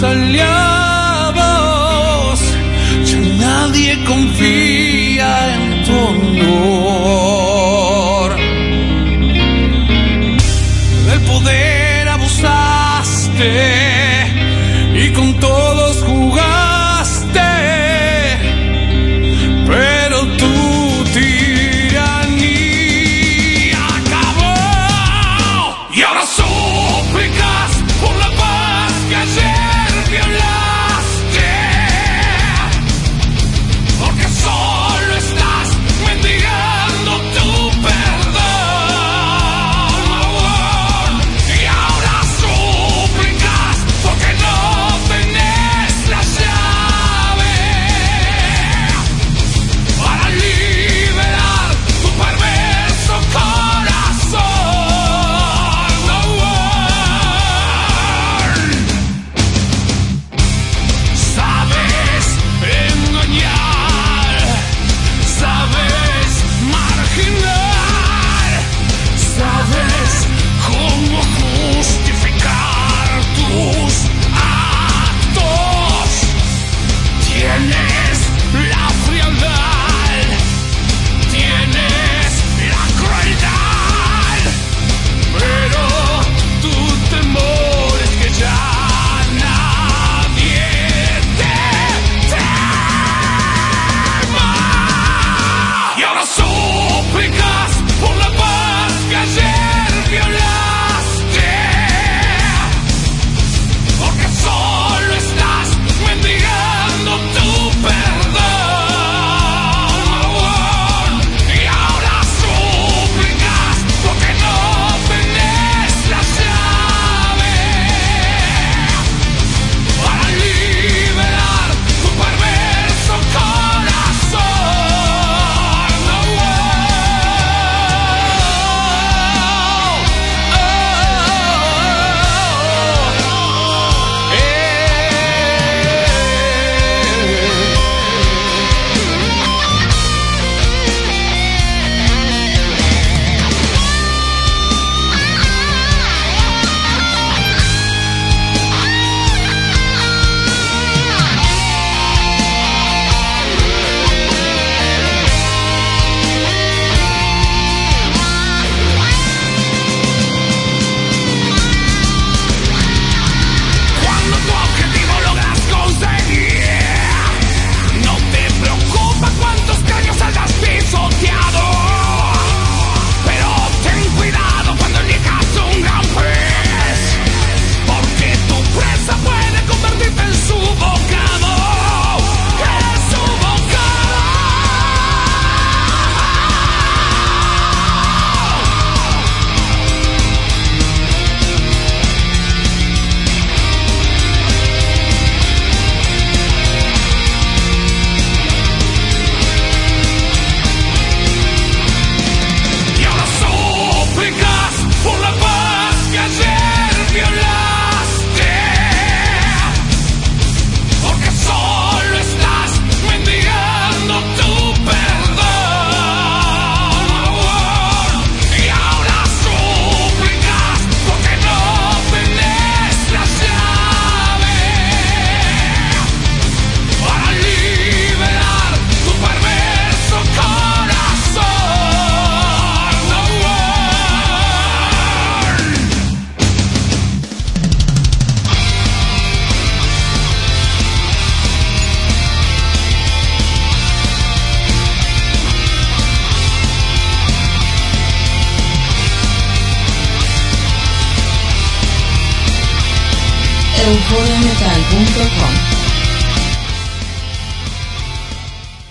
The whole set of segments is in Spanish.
salió.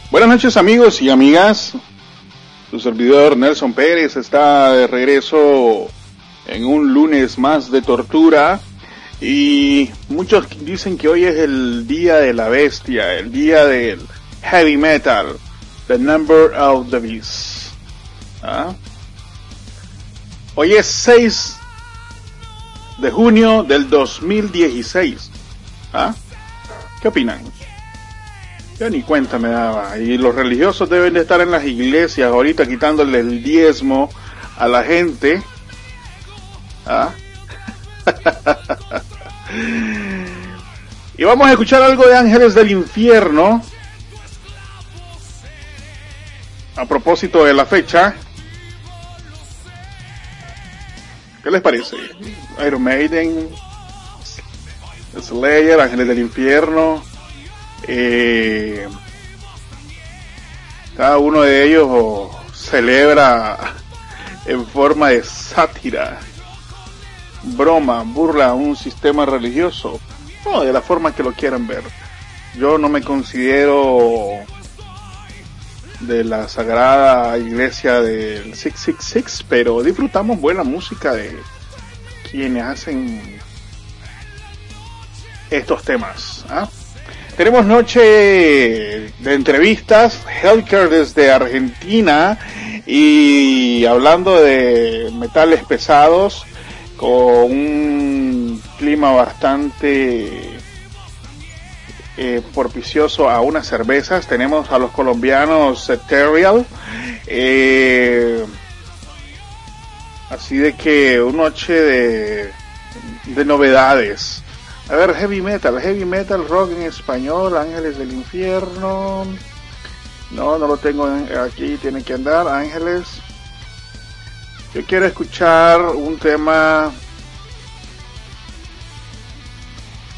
Buenas noches amigos y amigas. Su servidor Nelson Pérez está de regreso en un lunes más de tortura y muchos dicen que hoy es el día de la bestia, el día del heavy metal, the number of the beast. ¿Ah? Hoy es 6 de junio del 2016. ¿Ah? ¿Qué opinan? Ya ni cuenta me daba. Y los religiosos deben de estar en las iglesias ahorita quitándole el diezmo a la gente. ¿Ah? y vamos a escuchar algo de Ángeles del Infierno. A propósito de la fecha. ¿Qué les parece? Iron Maiden, Slayer, Ángeles del Infierno. Eh, cada uno de ellos celebra en forma de sátira, broma, burla a un sistema religioso, o de la forma que lo quieran ver. Yo no me considero de la sagrada iglesia del 666, pero disfrutamos buena música de quienes hacen estos temas. ¿ah? Tenemos noche de entrevistas, Healthcare desde Argentina y hablando de metales pesados con un clima bastante eh, propicioso a unas cervezas. Tenemos a los colombianos Ethereal. Eh, así de que una noche de, de novedades. A ver, heavy metal, heavy metal, rock en español, Ángeles del Infierno. No, no lo tengo aquí, tiene que andar, Ángeles. Yo quiero escuchar un tema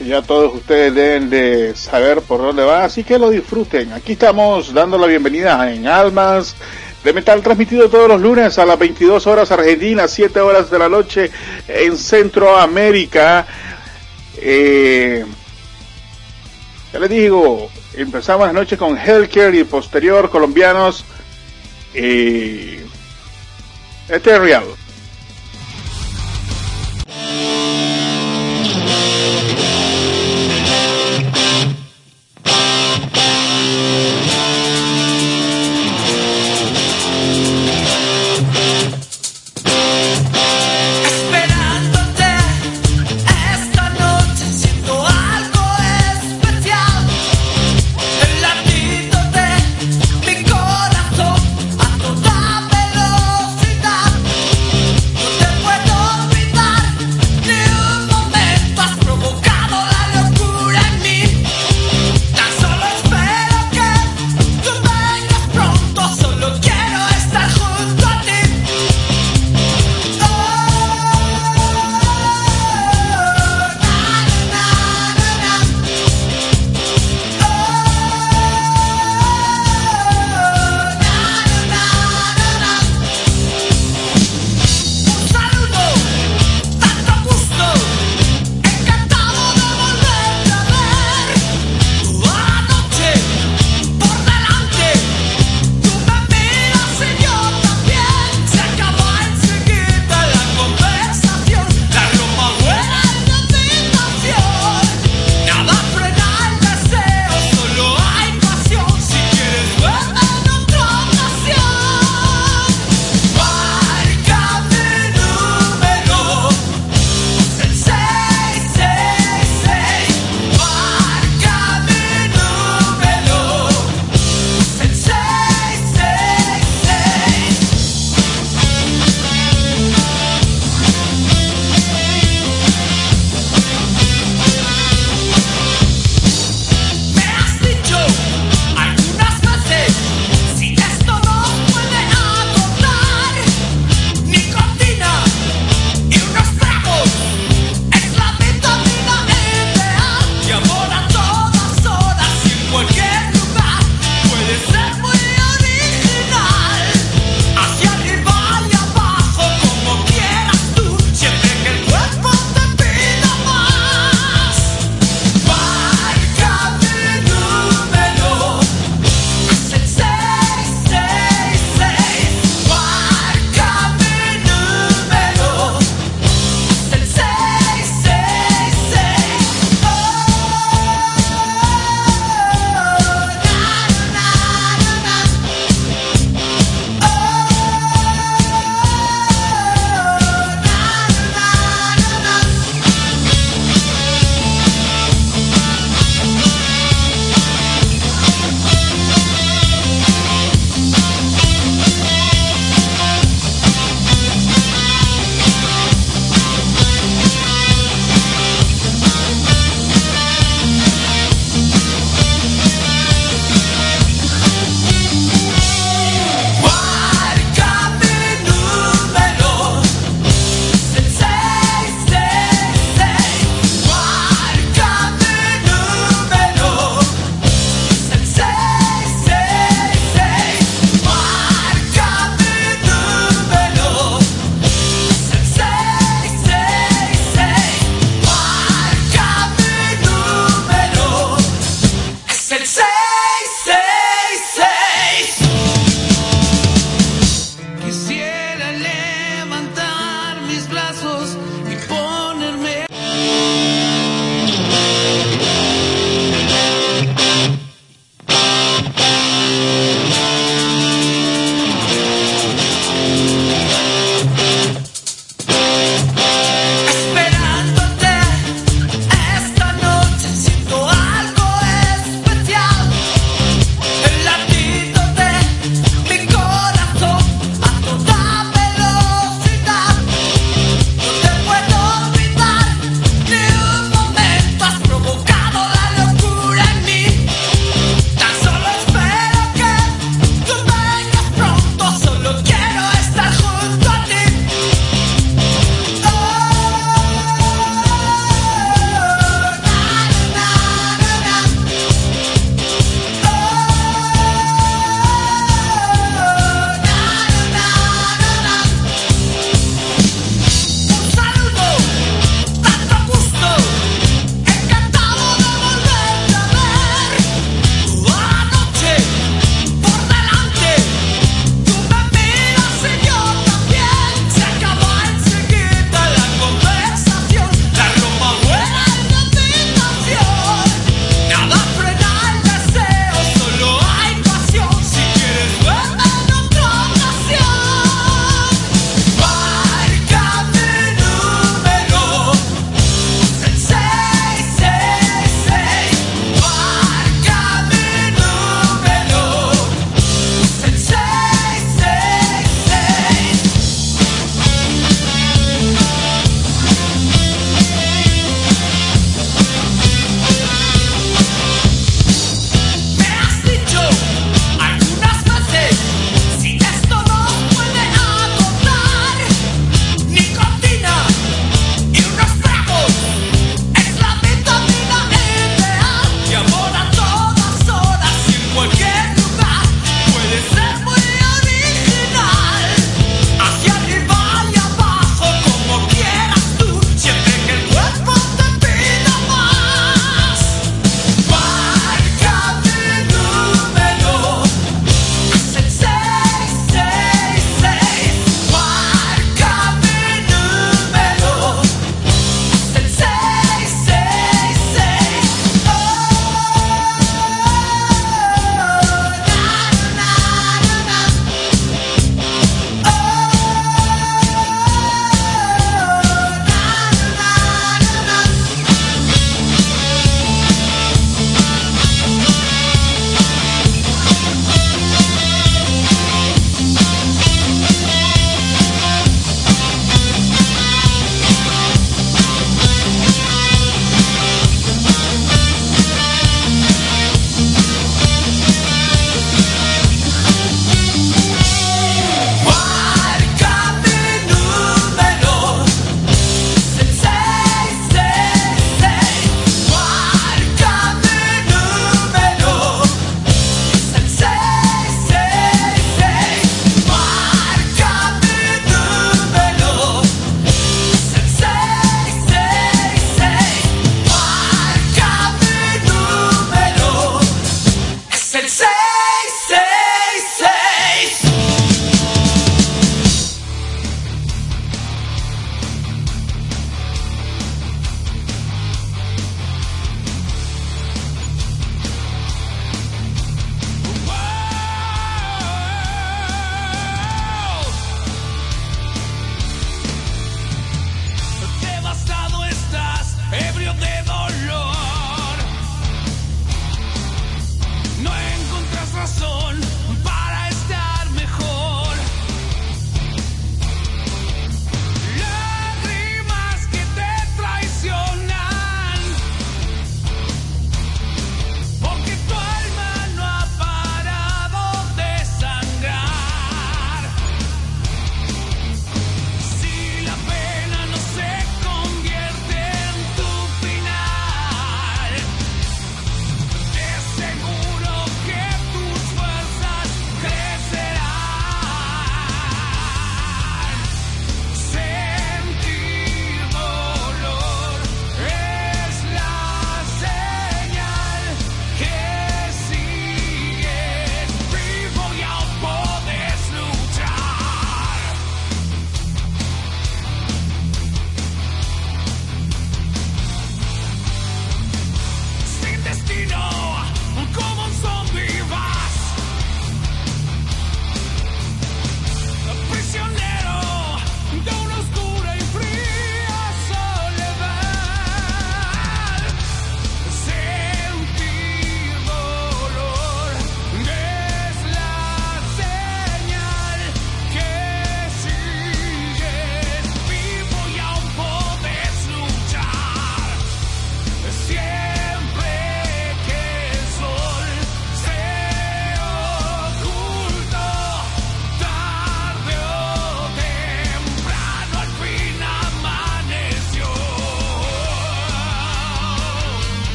ya todos ustedes deben de saber por dónde va, así que lo disfruten. Aquí estamos dando la bienvenida en Almas de Metal, transmitido todos los lunes a las 22 horas Argentina, 7 horas de la noche en Centroamérica eh, ya les digo, empezamos la noche con Healthcare y posterior colombianos eh, Ethereal. Abrimos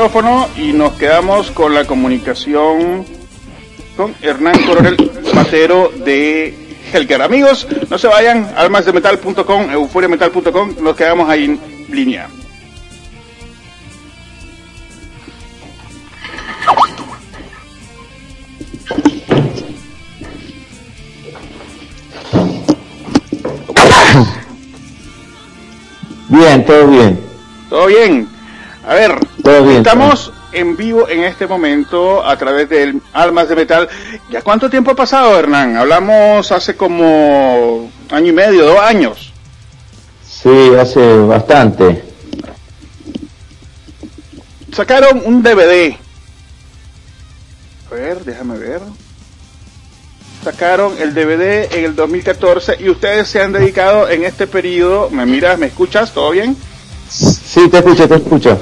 micrófono y nos quedamos con la comunicación con Hernán Coronel Matero de Helker. Amigos, no se vayan, almasdemetal.com, euforiametal.com, nos quedamos ahí en línea. Bien, todo bien. Todo bien. Estamos en vivo en este momento a través del Almas de Metal. ¿Ya cuánto tiempo ha pasado, Hernán? Hablamos hace como año y medio, dos años. Sí, hace bastante. Sacaron un DVD. A ver, déjame ver sacaron el DVD en el 2014 y ustedes se han dedicado en este periodo, ¿me miras, me escuchas? ¿Todo bien? Sí, te escucho, te escucho.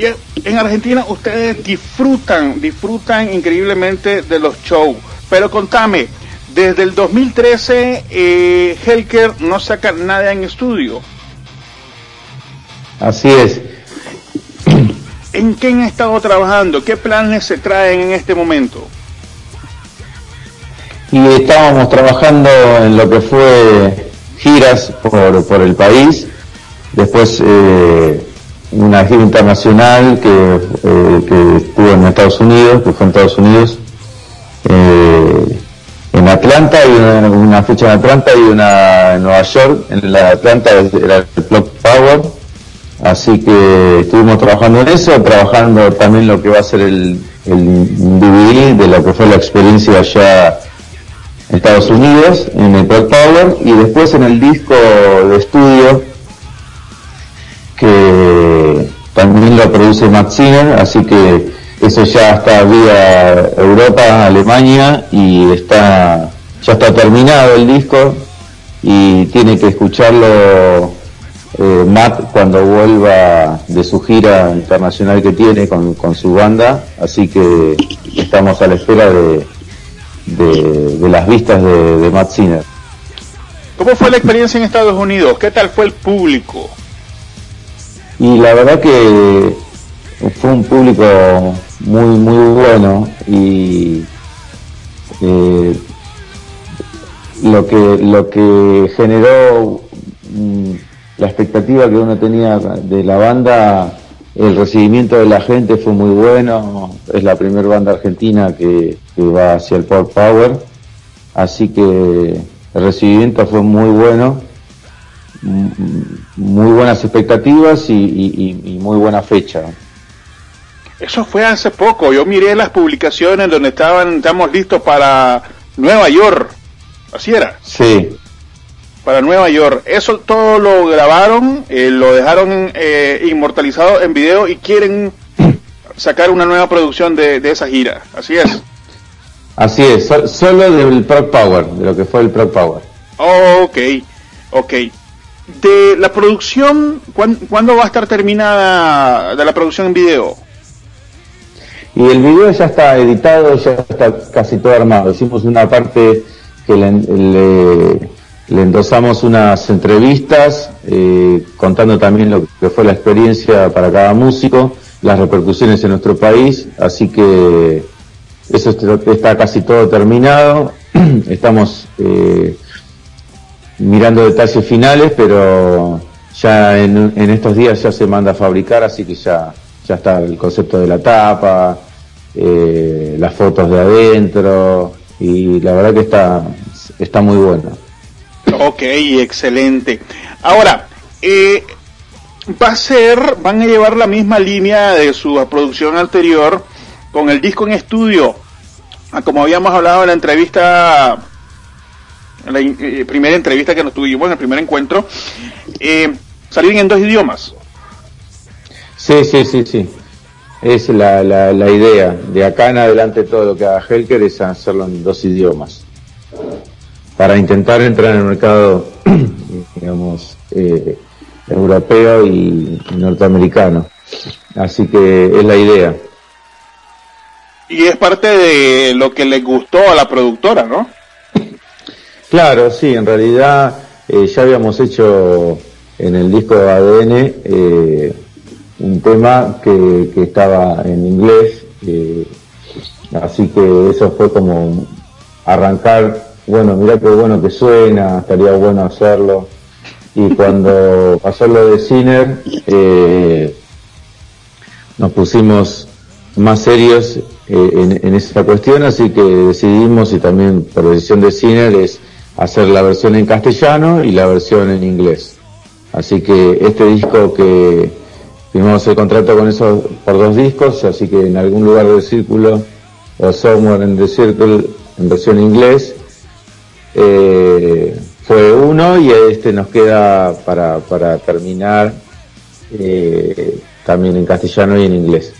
Y en Argentina ustedes disfrutan, disfrutan increíblemente de los shows. Pero contame, desde el 2013 eh, Helker no saca nada en estudio. Así es. ¿En qué han estado trabajando? ¿Qué planes se traen en este momento? Y estábamos trabajando en lo que fue giras por, por el país, después eh, una gira internacional que, eh, que, estuvo en Estados Unidos, que fue en Estados Unidos, eh, en Atlanta, y una, fecha en Atlanta y una en Nueva York, en la Atlanta era el Clock Power, Así que estuvimos trabajando en eso, trabajando también lo que va a ser el, el DVD de lo que fue la experiencia allá en Estados Unidos, en el Black Power, y después en el disco de estudio que también lo produce Matt Sinner, así que eso ya está vía Europa, Alemania y está ya está terminado el disco y tiene que escucharlo eh, Matt cuando vuelva de su gira internacional que tiene con, su banda, así que estamos a la espera de, de, las vistas de, Matt Sinner. ¿Cómo fue la experiencia en Estados Unidos? ¿Qué tal fue el público? Y la verdad que fue un público muy muy bueno y eh, lo que lo que generó mm, la expectativa que uno tenía de la banda, el recibimiento de la gente fue muy bueno, es la primera banda argentina que, va hacia el Pop Power, así que el recibimiento fue muy bueno, muy buenas expectativas y, muy buena fecha. Eso fue hace poco, yo miré las publicaciones donde estaban, estamos listos para Nueva York, así era. Sí, para Nueva York. Eso todo lo grabaron, eh, lo dejaron eh, inmortalizado en video y quieren sacar una nueva producción de, esa gira. Así es. Así es, solo del Pro Power, de lo que fue el Pro Power. ok, ok. De la producción, ¿cuándo, va a estar terminada de la producción en video? Y el video ya está editado, ya está casi todo armado. Hicimos una parte que le le endosamos unas entrevistas eh, contando también lo que fue la experiencia para cada músico, las repercusiones en nuestro país, así que eso está casi todo terminado. Estamos eh, mirando detalles finales, pero ya en, estos días ya se manda a fabricar, así que ya, ya está el concepto de la tapa, eh, las fotos de adentro, y la verdad que está, está muy bueno. Ok, excelente. Ahora, eh, va a ser, van a llevar la misma línea de su producción anterior con el disco en estudio, ah, como habíamos hablado en la entrevista, en la eh, primera entrevista que nos tuvimos, en el primer encuentro, eh, salir en dos idiomas. Sí, sí, sí, sí. Es la, la, la idea. De acá en adelante todo lo que haga Helker es hacerlo en dos idiomas para intentar entrar en el mercado, digamos, eh, europeo y norteamericano. Así que es la idea. Y es parte de lo que le gustó a la productora, ¿no? Claro, sí, en realidad eh, ya habíamos hecho en el disco de ADN eh, un tema que, estaba en inglés, eh, así que eso fue como arrancar, bueno, mira qué bueno que suena, estaría bueno hacerlo. Y cuando pasó lo de Ciner, nos pusimos más serios en, en, esa cuestión, así que decidimos, y también por decisión de Ciner, es hacer la versión en castellano y la versión en inglés. Así que este disco que firmamos el contrato con eso por dos discos, así que en algún lugar del círculo o Somewhere in the Circle en versión inglés eh, fue uno y este nos queda para, para terminar eh, también en castellano y en inglés.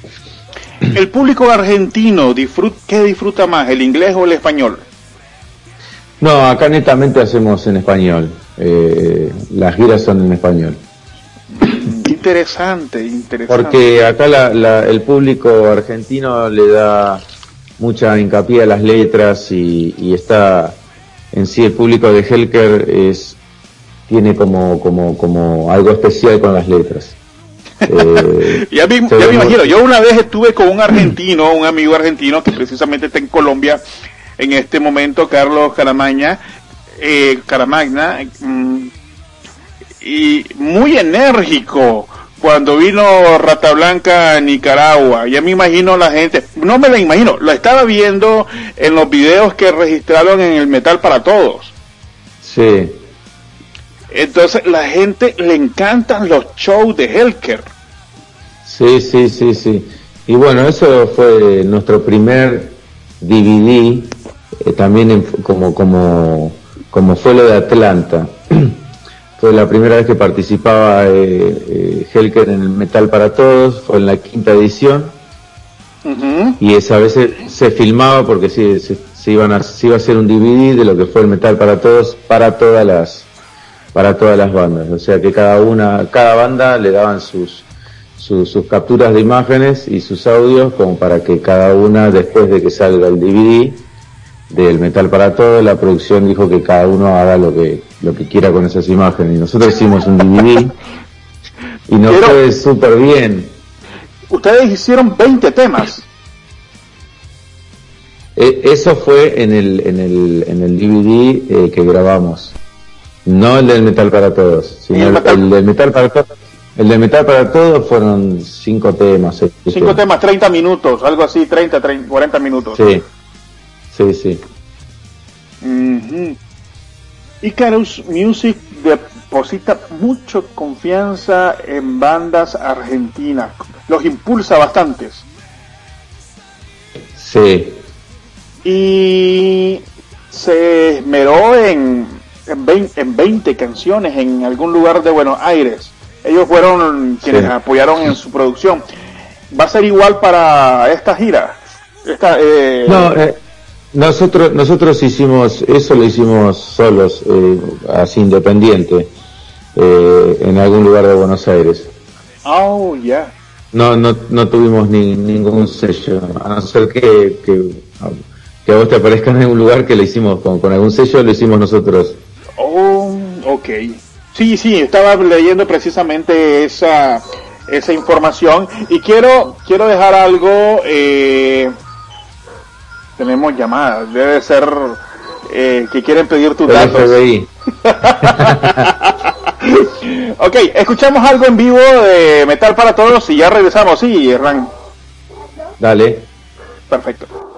¿El público argentino disfruta, qué disfruta más, el inglés o el español? No, acá netamente hacemos en español. Eh, las giras son en español. Interesante, interesante. Porque acá el público argentino le da mucha hincapié a las letras y, está en sí el público de Helker es tiene como como como algo especial con las letras. Eh, ya, me, ya me imagino, yo una vez estuve con un argentino, un amigo argentino que precisamente está en Colombia en este momento Carlos Caramaña, eh, Caramagna, mm, y muy enérgico cuando vino Rata Blanca a Nicaragua. Ya me imagino la gente, no me la imagino, lo estaba viendo en los videos que registraron en el Metal para Todos. Sí. Entonces la gente le encantan los shows de Helker. Sí, sí, sí, sí. Y bueno, eso fue nuestro primer DVD eh, también como, como, como fue lo de Atlanta. fue la primera vez que participaba eh, eh, Helker en el Metal para Todos, fue en la quinta edición. Y esa vez se, filmaba porque se, se, iban a, se iba a hacer un DVD de lo que fue el Metal para Todos para todas las para todas las bandas. O sea que cada una, cada banda le daban sus, sus, sus capturas de imágenes y sus audios como para que cada una después de que salga el DVD del Metal para Todo, la producción dijo que cada uno haga lo que, lo que quiera con esas imágenes. Y nosotros hicimos un DVD y nos fue súper bien. Ustedes hicieron 20 temas. E, eso fue en el, en el, en el DVD eh, que grabamos. No el del Metal para Todos, sino el, del Metal para Todos. El de Metal para Todos fueron cinco temas. Cinco temas, 30 minutos, algo así, 30, 30 40 minutos. Sí. Sí, sí. Icarus Music deposita mucha confianza en bandas argentinas. Los impulsa bastantes. Sí. Y se esmeró en, en, 20, canciones en algún lugar de Buenos Aires. Ellos fueron quienes apoyaron en su producción. ¿Va a ser igual para esta gira? Esta, eh, no, eh, nosotros, nosotros hicimos, eso lo hicimos solos, eh, así independiente, eh, en algún lugar de Buenos Aires. Oh, ya. No, no, no tuvimos ni, ningún sello, a no ser que, que, que a vos te aparezca en algún lugar que lo hicimos con, con algún sello, lo hicimos nosotros. Oh, ok. Sí, sí, estaba leyendo precisamente esa, esa información y quiero, quiero dejar algo, eh, tenemos llamadas. Debe ser eh, que quieren pedir tus datos. ok, escuchamos algo en vivo de Metal para Todos y ya regresamos. Sí, Hernán. Dale. Perfecto.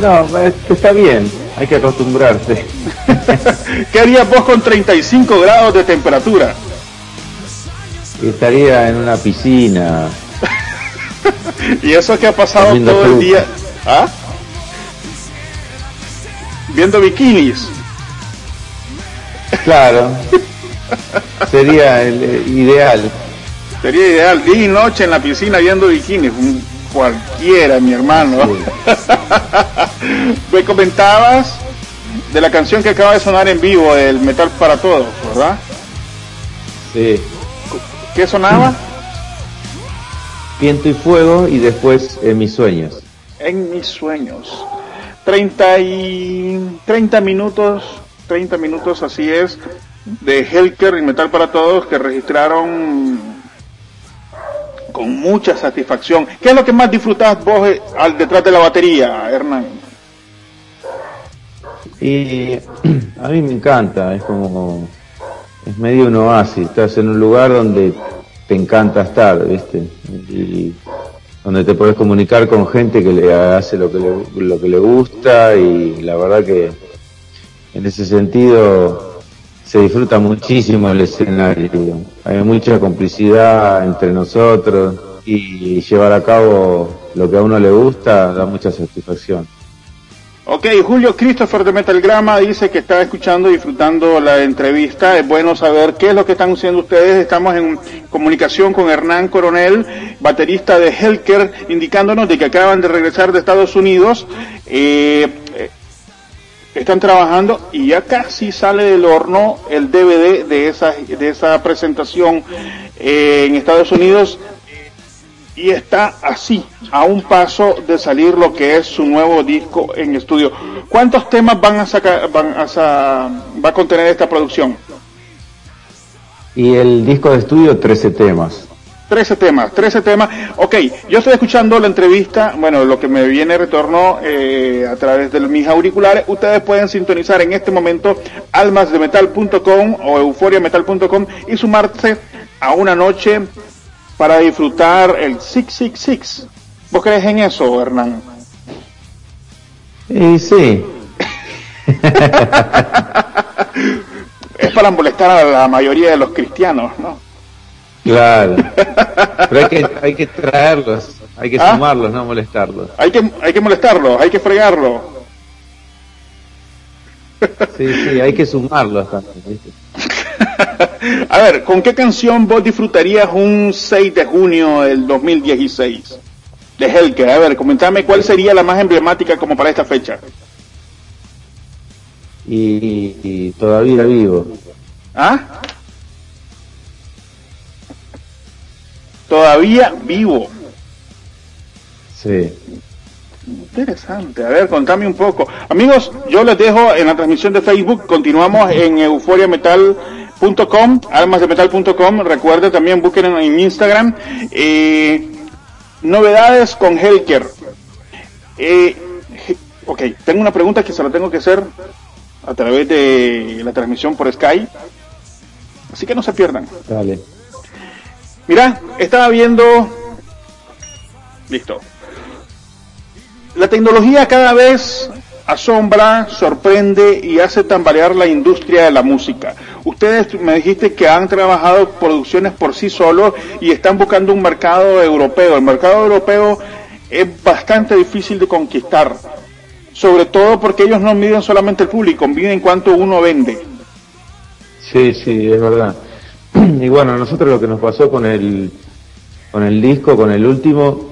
No, está bien, hay que acostumbrarse. ¿Qué harías vos con 35 grados de temperatura? Estaría en una piscina. ¿Y eso que ha pasado todo el día? ¿Ah? Viendo bikinis. Claro. Sería el, eh, ideal. Sería ideal, día y noche en la piscina viendo bikinis. Cualquiera, mi hermano. Me comentabas de la canción que acaba de sonar en vivo, el Metal para Todos, ¿verdad? Sí. ¿Qué sonaba? Viento y fuego y después en mis sueños. En mis sueños. 30 y 30 minutos, 30 minutos así es, de Helker y Metal para Todos que registraron con mucha satisfacción. ¿Qué es lo que más disfrutas vos eh, al detrás de la batería, Hernán? Y a mí me encanta, es como es medio un oasis, estás en un lugar donde te encanta estar, ¿viste? Y donde te puedes comunicar con gente que le hace lo que le, lo que le gusta y la verdad que en ese sentido se disfruta muchísimo el escenario. Hay mucha complicidad entre nosotros y llevar a cabo lo que a uno le gusta da mucha satisfacción. Ok, Julio Christopher de Metalgrama dice que está escuchando y disfrutando la entrevista. Es bueno saber qué es lo que están haciendo ustedes. Estamos en comunicación con Hernán Coronel, baterista de Helker, indicándonos de que acaban de regresar de Estados Unidos. Eh, eh, están trabajando y ya casi sale del horno el DVD de esa, de esa presentación eh, en Estados Unidos y está así, a un paso de salir lo que es su nuevo disco en estudio. ¿Cuántos temas van a sacar, van a, va a contener esta producción? Y el disco de estudio, 13 temas. 13 temas, 13 temas. Ok, yo estoy escuchando la entrevista, bueno, lo que me viene retorno eh, a través de mis auriculares. Ustedes pueden sintonizar en este momento almasdemetal.com o euforiametal.com y sumarse a una noche para disfrutar el 666. ¿Vos crees en eso, Hernán? Y sí. es para molestar a la mayoría de los cristianos, ¿no? Claro. Pero hay que, hay que traerlos, hay que ¿Ah? sumarlos, no molestarlos. Hay que, hay que molestarlos, hay que fregarlos. Sí, sí, hay que sumarlos también. A ver, ¿con qué canción vos disfrutarías un 6 de junio del 2016? De Helker, a ver, comentame cuál sería la más emblemática como para esta fecha. Y, todavía vivo. ¿Ah? Todavía vivo. Sí. Interesante. A ver, contame un poco. Amigos, yo les dejo en la transmisión de Facebook. Continuamos en Euforia Metal .com, almasdemetal.com, recuerde también busquen en Instagram. Eh, novedades con Helker. Eh, ok, tengo una pregunta que se la tengo que hacer a través de la transmisión por Skype. Así que no se pierdan. Dale. Mira, estaba viendo... Listo. La tecnología cada vez asombra, sorprende y hace tambalear la industria de la música. Ustedes me dijiste que han trabajado producciones por sí solos y están buscando un mercado europeo. El mercado europeo es bastante difícil de conquistar, sobre todo porque ellos no miden solamente el público, miden cuánto uno vende. Sí, sí, es verdad. Y bueno, nosotros lo que nos pasó con el, con el disco, con el último,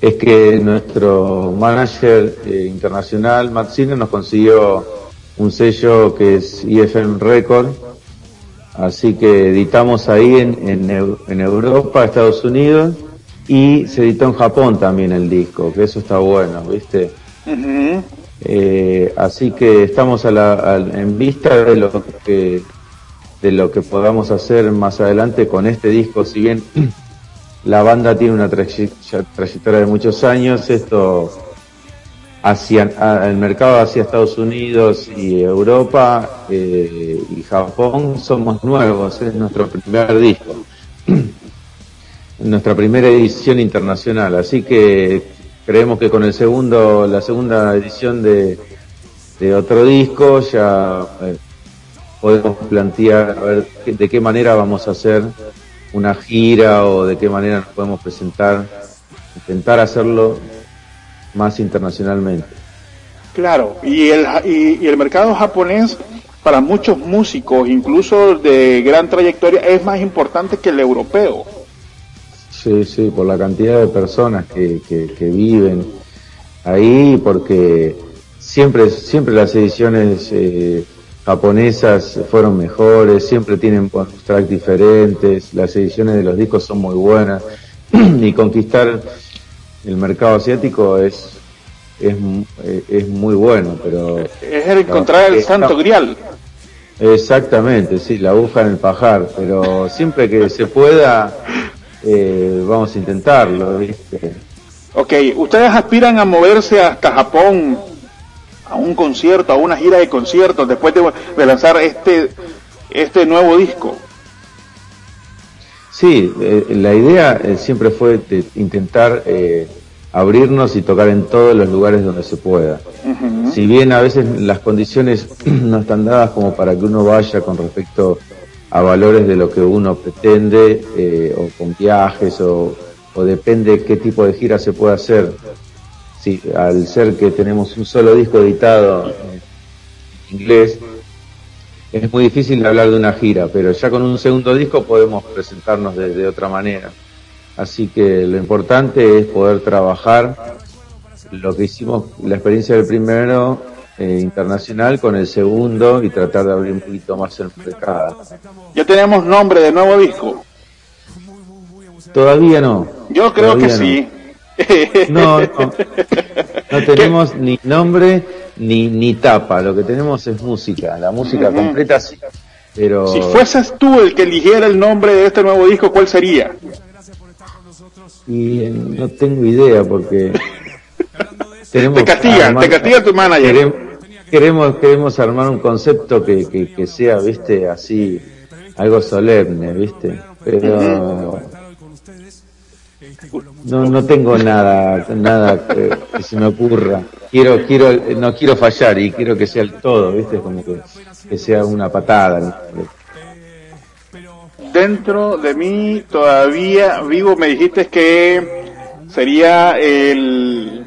es que nuestro manager eh, internacional, Matt Sinner, nos consiguió un sello que es IFM Record, así que editamos ahí en, en, Europa, Estados Unidos, y se editó en Japón también el disco, que eso está bueno, ¿viste? Eh, así que estamos a la, en vista de lo que de lo que podamos hacer más adelante con este disco, si bien la banda tiene una trayectoria de muchos años, esto hacia el mercado hacia Estados Unidos y Europa eh, y Japón somos nuevos, es nuestro primer disco, nuestra primera edición internacional, así que creemos que con el segundo, la segunda edición de, de otro disco ya eh, podemos plantear a ver de qué manera vamos a hacer una gira o de qué manera nos podemos presentar, intentar hacerlo más internacionalmente. Claro, y el, y, el mercado japonés para muchos músicos, incluso de gran trayectoria, es más importante que el europeo. Sí, sí, por la cantidad de personas que, que, viven ahí, porque siempre, siempre las ediciones eh, japonesas fueron mejores, siempre tienen tracks diferentes, las ediciones de los discos son muy buenas y conquistar el mercado asiático es es, es muy bueno, pero... Es el encontrar el santo grial. Exactamente, sí, la aguja en el pajar, pero siempre que se pueda, eh, vamos a intentarlo, ¿viste? Ok, ¿ustedes aspiran a moverse hasta Japón a un concierto, a una gira de conciertos después de, lanzar este, este nuevo disco? Sí, eh, la idea eh, siempre fue de intentar eh, abrirnos y tocar en todos los lugares donde se pueda. Si bien a veces las condiciones no están dadas como para que uno vaya con respecto a valores de lo que uno pretende, eh, o con viajes, o, o, depende qué tipo de gira se puede hacer. Si, al ser que tenemos un solo disco editado en inglés, es muy difícil hablar de una gira, pero ya con un segundo disco podemos presentarnos de otra manera. Así que lo importante es poder trabajar lo que hicimos, la experiencia del primero eh, internacional con el segundo y tratar de abrir un poquito más el mercado. ¿Ya tenemos nombre de nuevo disco? Todavía no. Yo creo que sí. No, no, no tenemos ni nombre ni, ni tapa, lo que tenemos es música, la música completa sí. Pero... Si fueses tú el que eligiera el nombre de este nuevo disco, ¿cuál sería? Y no tengo idea porque te castiga, te castiga tu manager. Queremos, queremos, armar un concepto que, que, sea, viste, así, algo solemne, viste, pero no, no tengo nada, nada que, se me ocurra. Quiero, quiero, no quiero fallar y quiero que sea el todo, viste, como que, que sea una patada dentro de mí todavía vivo. Me dijiste que sería el,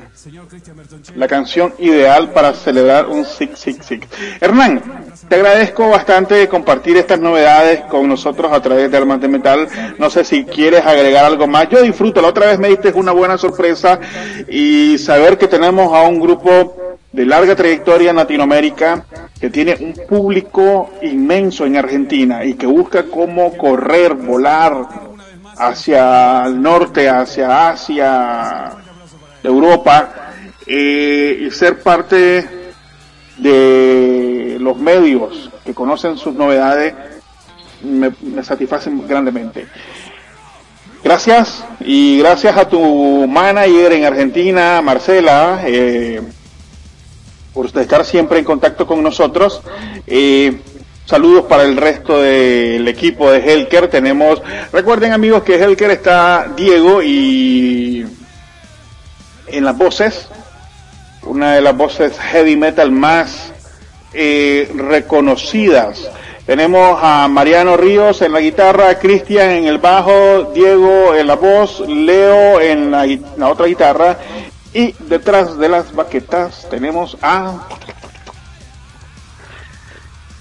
la canción ideal para celebrar un Six Six Six. Hernán, te agradezco bastante compartir estas novedades con nosotros a través de de Metal. No sé si quieres agregar algo más. Yo disfruto. La otra vez me diste una buena sorpresa y saber que tenemos a un grupo de larga trayectoria en Latinoamérica, que tiene un público inmenso en Argentina y que busca cómo correr, volar hacia el norte, hacia Asia, Europa, eh, y ser parte de los medios que conocen sus novedades, me, me satisfacen grandemente. Gracias y gracias a tu manager en Argentina, Marcela, eh, por estar siempre en contacto con nosotros. Eh, saludos para el resto del equipo de Helker. Tenemos, recuerden amigos que Helker está Diego y en las voces, una de las voces heavy metal más eh, reconocidas. Tenemos a Mariano Ríos en la guitarra, Cristian en el bajo, Diego en la voz, Leo en la otra guitarra y detrás de las baquetas tenemos a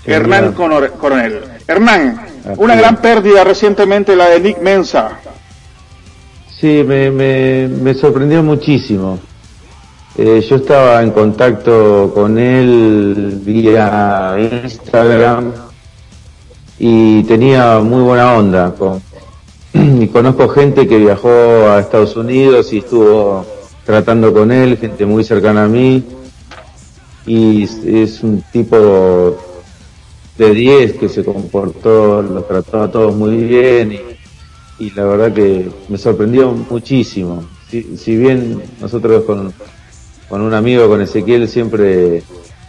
Hernán Coronel. Hernán, una gran pérdida recientemente la de Nick Mensa. Sí, me, me, sorprendió muchísimo. Eh, yo estaba en contacto con él vía Instagram y tenía muy buena onda. Con, y conozco gente que viajó a Estados Unidos y estuvo tratando con él, gente muy cercana a mí, y es un tipo de 10 que se comportó, los trató a todos muy bien y, la verdad que me sorprendió muchísimo. Si, bien nosotros con, con un amigo, con Ezequiel, siempre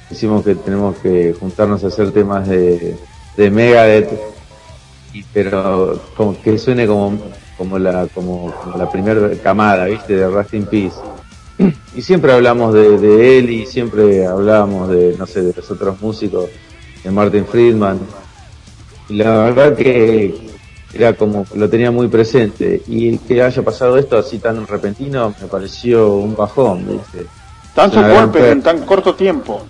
decimos que tenemos que juntarnos a hacer temas de, de Megadeth, y, pero como que suene como como la como, la primera camada, ¿viste? De Rust in Peace. y siempre hablamos de, él y siempre hablábamos de, no sé, de los otros músicos, de Martin Friedman. Y la verdad que era como, lo tenía muy presente. Y que haya pasado esto así tan repentino me pareció un bajón, ¿viste? Tantos golpes en tan corto tiempo.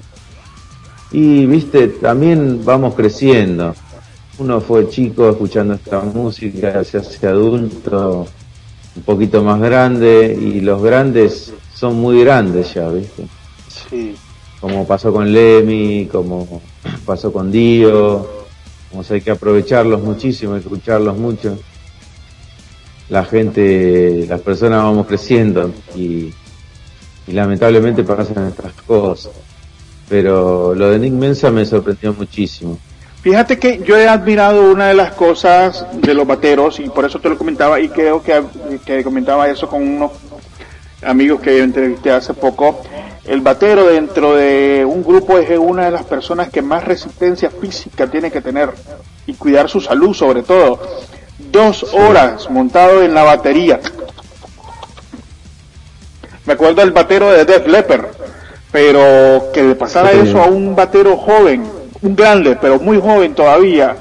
Y, viste, también vamos creciendo. Uno fue chico escuchando esta música, se hace adulto, un poquito más grande, y los grandes son muy grandes ya, ¿viste? Sí. Como pasó con Lemmy, como pasó con Dio, como hay que aprovecharlos muchísimo, escucharlos mucho. La gente, las personas vamos creciendo y, y lamentablemente pasan estas cosas. Pero lo de Nick Mensa me sorprendió muchísimo. Fíjate que yo he admirado una de las cosas de los bateros y por eso te lo comentaba y creo que, que comentaba eso con unos amigos que entrevisté hace poco, el batero dentro de un grupo es una de las personas que más resistencia física tiene que tener y cuidar su salud sobre todo. Dos horas montado en la batería. Me acuerdo del batero de Def Leppard, pero que le pasara eso a un batero joven, un grande, pero muy joven todavía,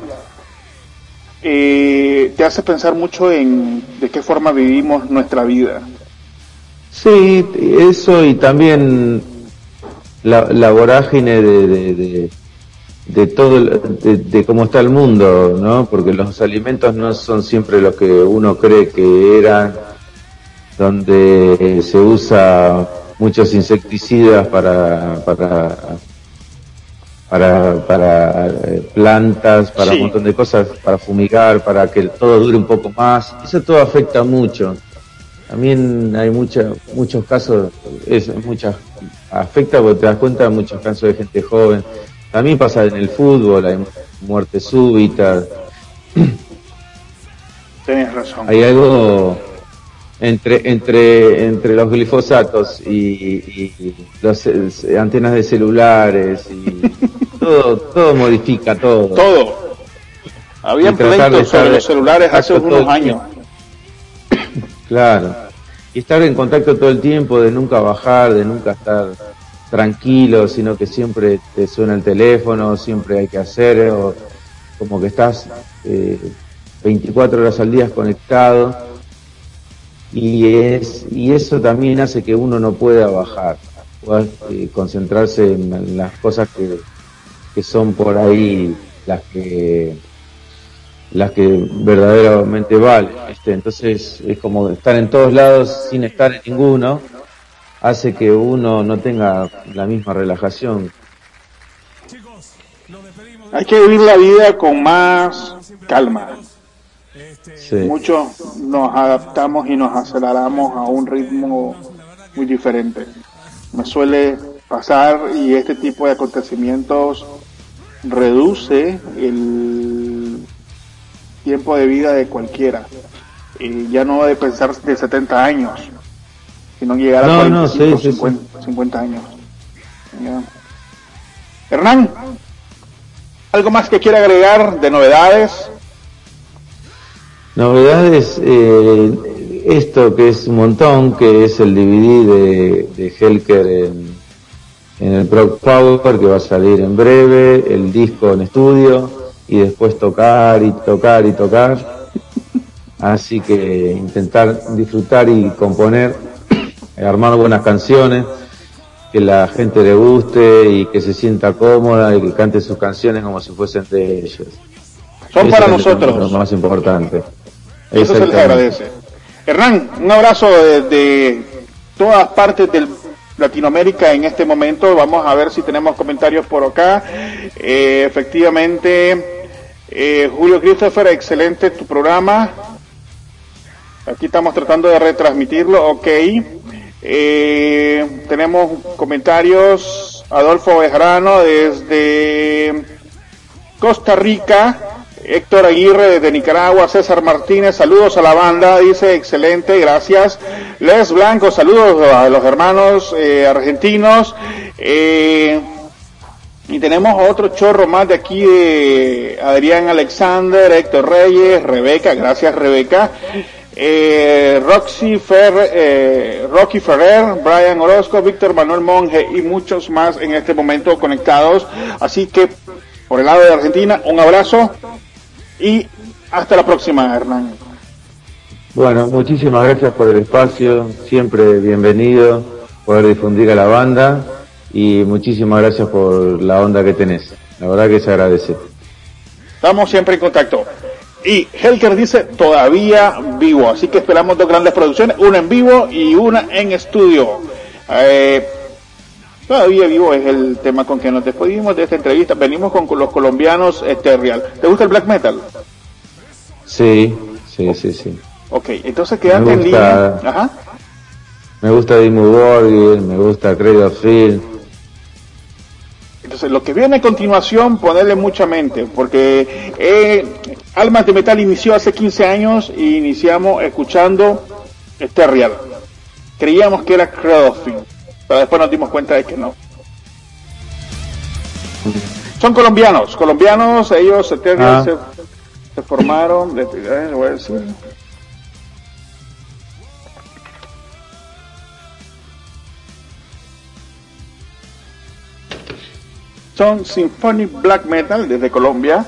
eh, te hace pensar mucho en de qué forma vivimos nuestra vida. Sí, eso y también la, vorágine de, de, todo, de, cómo está el mundo, ¿no? Porque los alimentos no son siempre lo que uno cree que eran, donde se usa muchos insecticidas para, para, para, para eh, plantas, para un montón de cosas, para fumigar, para que todo dure un poco más. Eso todo afecta mucho. También hay mucha, muchos casos, es, muchas, afecta porque te das cuenta de muchos casos de gente joven. También pasa en el fútbol, hay muerte súbita. Tienes razón. Hay algo entre entre entre los glifosatos y, las antenas de celulares y todo todo modifica todo. Todo. Había pleitos sobre los celulares hace unos años. Claro. Y estar en contacto todo el tiempo, de nunca bajar, de nunca estar tranquilo, sino que siempre te suena el teléfono, siempre hay que hacer, o como que estás eh, 24 horas al día conectado. Y, es, y eso también hace que uno no pueda bajar, pueda eh, concentrarse en, las cosas que, que son por ahí las que las que verdaderamente valen. Este, entonces es como estar en todos lados sin estar en ninguno, hace que uno no tenga la misma relajación. Hay que vivir la vida con más calma. Muchos nos adaptamos y nos aceleramos a un ritmo muy diferente. Me suele pasar y este tipo de acontecimientos reduce el tiempo de vida de cualquiera. y ya no de pensar de 70 años, sino llegar a 50, años. Hernán, ¿algo más que quiera agregar de novedades? Novedades, eh, esto que es un montón, que es el DVD de, de Helker en, en el Proc Power, que va a salir en breve, el disco en estudio, y después tocar y tocar y tocar. Así que intentar disfrutar y componer, armar buenas canciones, que la gente le guste y que se sienta cómoda y que cante sus canciones como si fuesen de ellos. Son para nosotros. Lo más importante. Eso se les agradece. Hernán, un abrazo desde todas partes del Latinoamérica en este momento. Vamos a ver si tenemos comentarios por acá. Eh, efectivamente, eh, Julio Christopher, excelente tu programa. Aquí estamos tratando de retransmitirlo, ok. Eh, tenemos comentarios. Adolfo Bejarano desde Costa Rica. Héctor Aguirre desde Nicaragua, César Martínez, saludos a la banda, dice excelente, gracias. Les Blanco, saludos a los hermanos eh, argentinos. Eh, y tenemos otro chorro más de aquí de Adrián Alexander, Héctor Reyes, Rebeca, gracias Rebeca. eh, Roxy Fer, eh, Rocky Ferrer, Brian Orozco, Víctor Manuel Monge y muchos más en este momento conectados. Así que por el lado de Argentina, un abrazo y hasta la próxima, Hernán. Bueno, muchísimas gracias por el espacio, siempre bienvenido poder difundir a la banda y muchísimas gracias por la onda que tenés. La verdad que se agradece. Estamos siempre en contacto. Y Helker dice todavía vivo, así que esperamos dos grandes producciones, una en vivo y una en estudio. Eh, todavía vivo es el tema con que nos despedimos de esta entrevista. Venimos con los colombianos Eterreal. ¿Te gusta el black metal? Sí, sí, sí, sí. Ok, entonces quédate en línea. Ajá. Me gusta Dimmu Borgir, me gusta Cradle of entonces, lo que viene a continuación, ponerle mucha mente, porque eh, Almas de Metal inició hace 15 años y iniciamos escuchando este real. Creíamos que era Cradofin, pero después nos dimos cuenta de que no. Son colombianos, colombianos, ellos ah. se, se, formaron, de, voy a decir, son Symphonic Black Metal desde Colombia.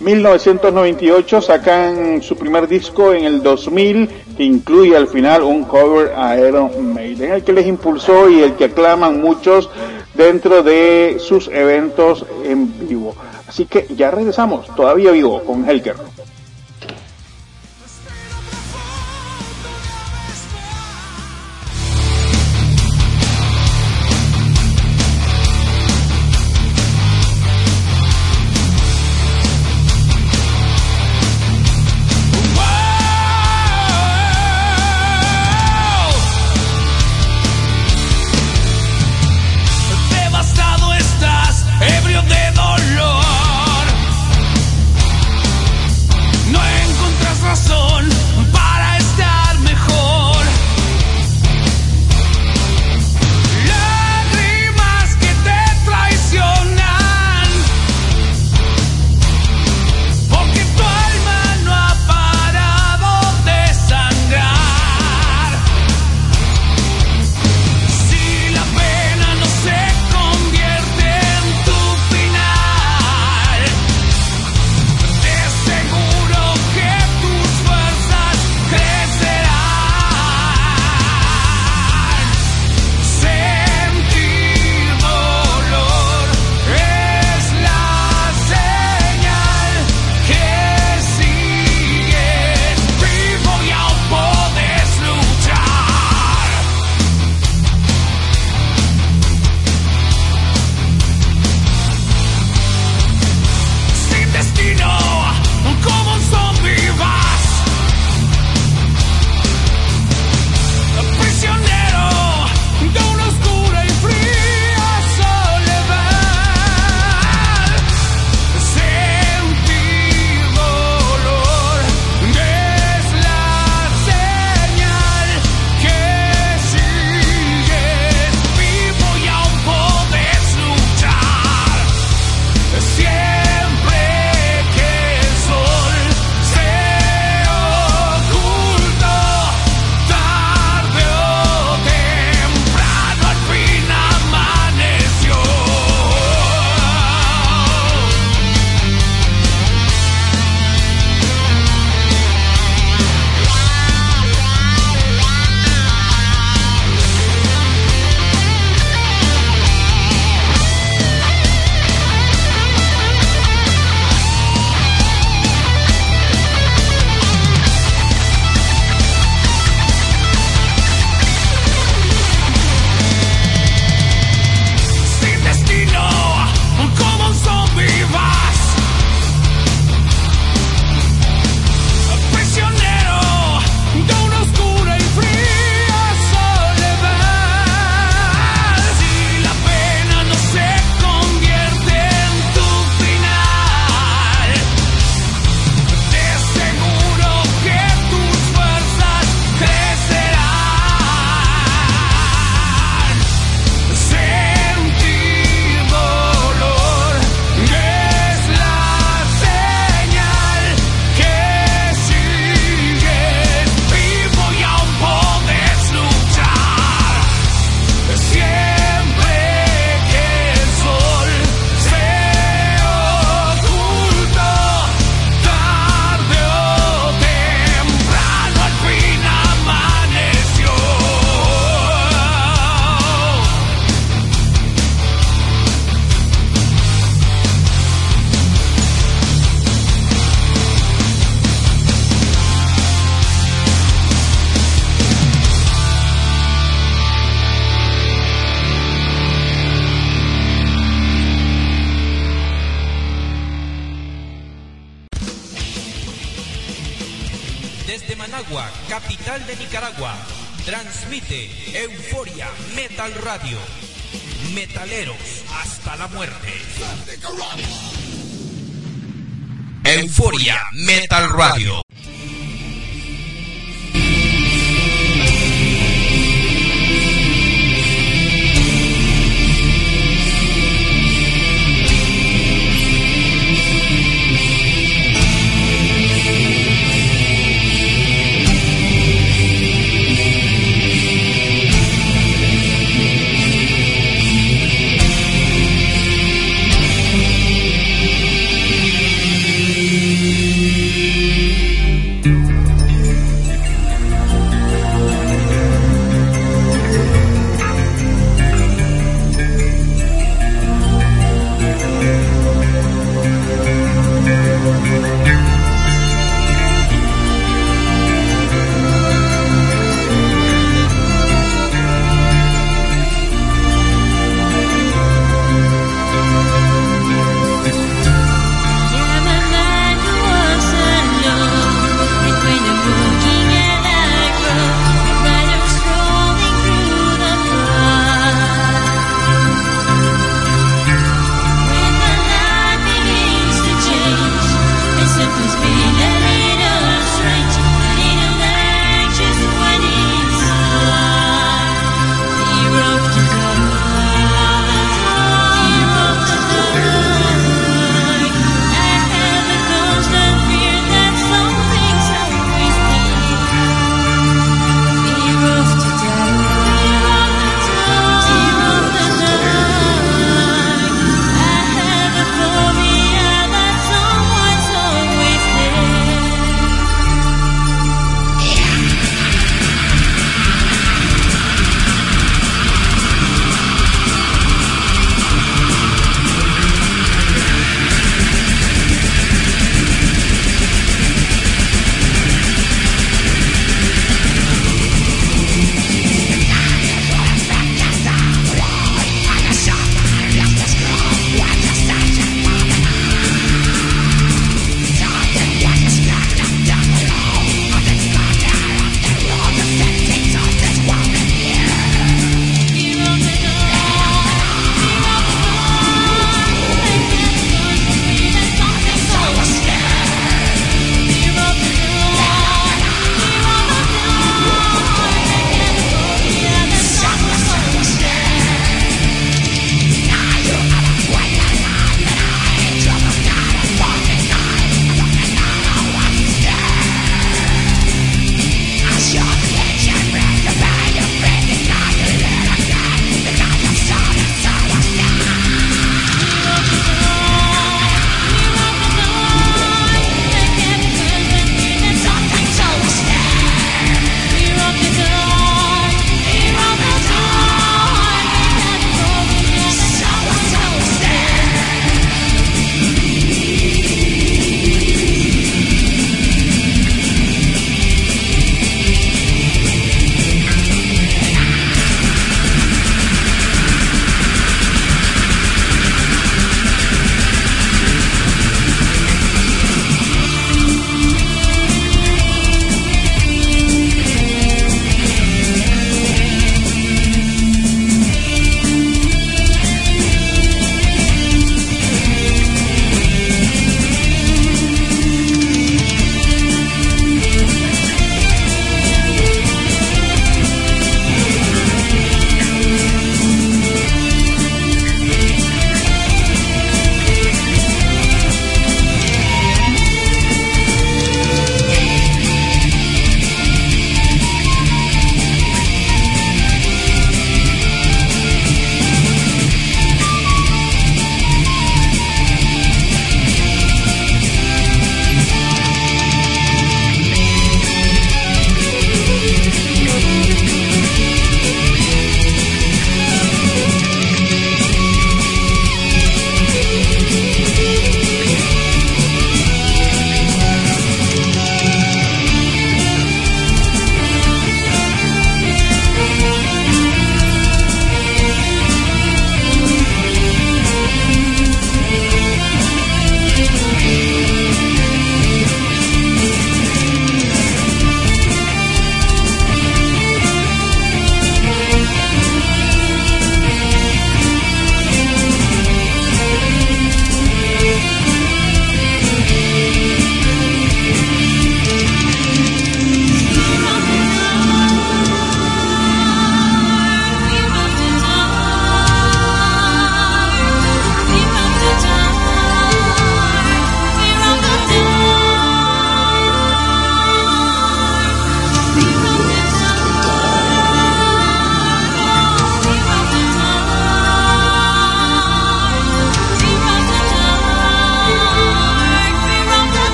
1998 sacan su primer disco en el 2000 que incluye al final un cover a Iron Maiden, el que les impulsó y el que aclaman muchos dentro de sus eventos en vivo. Así que ya regresamos, todavía vivo con Helker.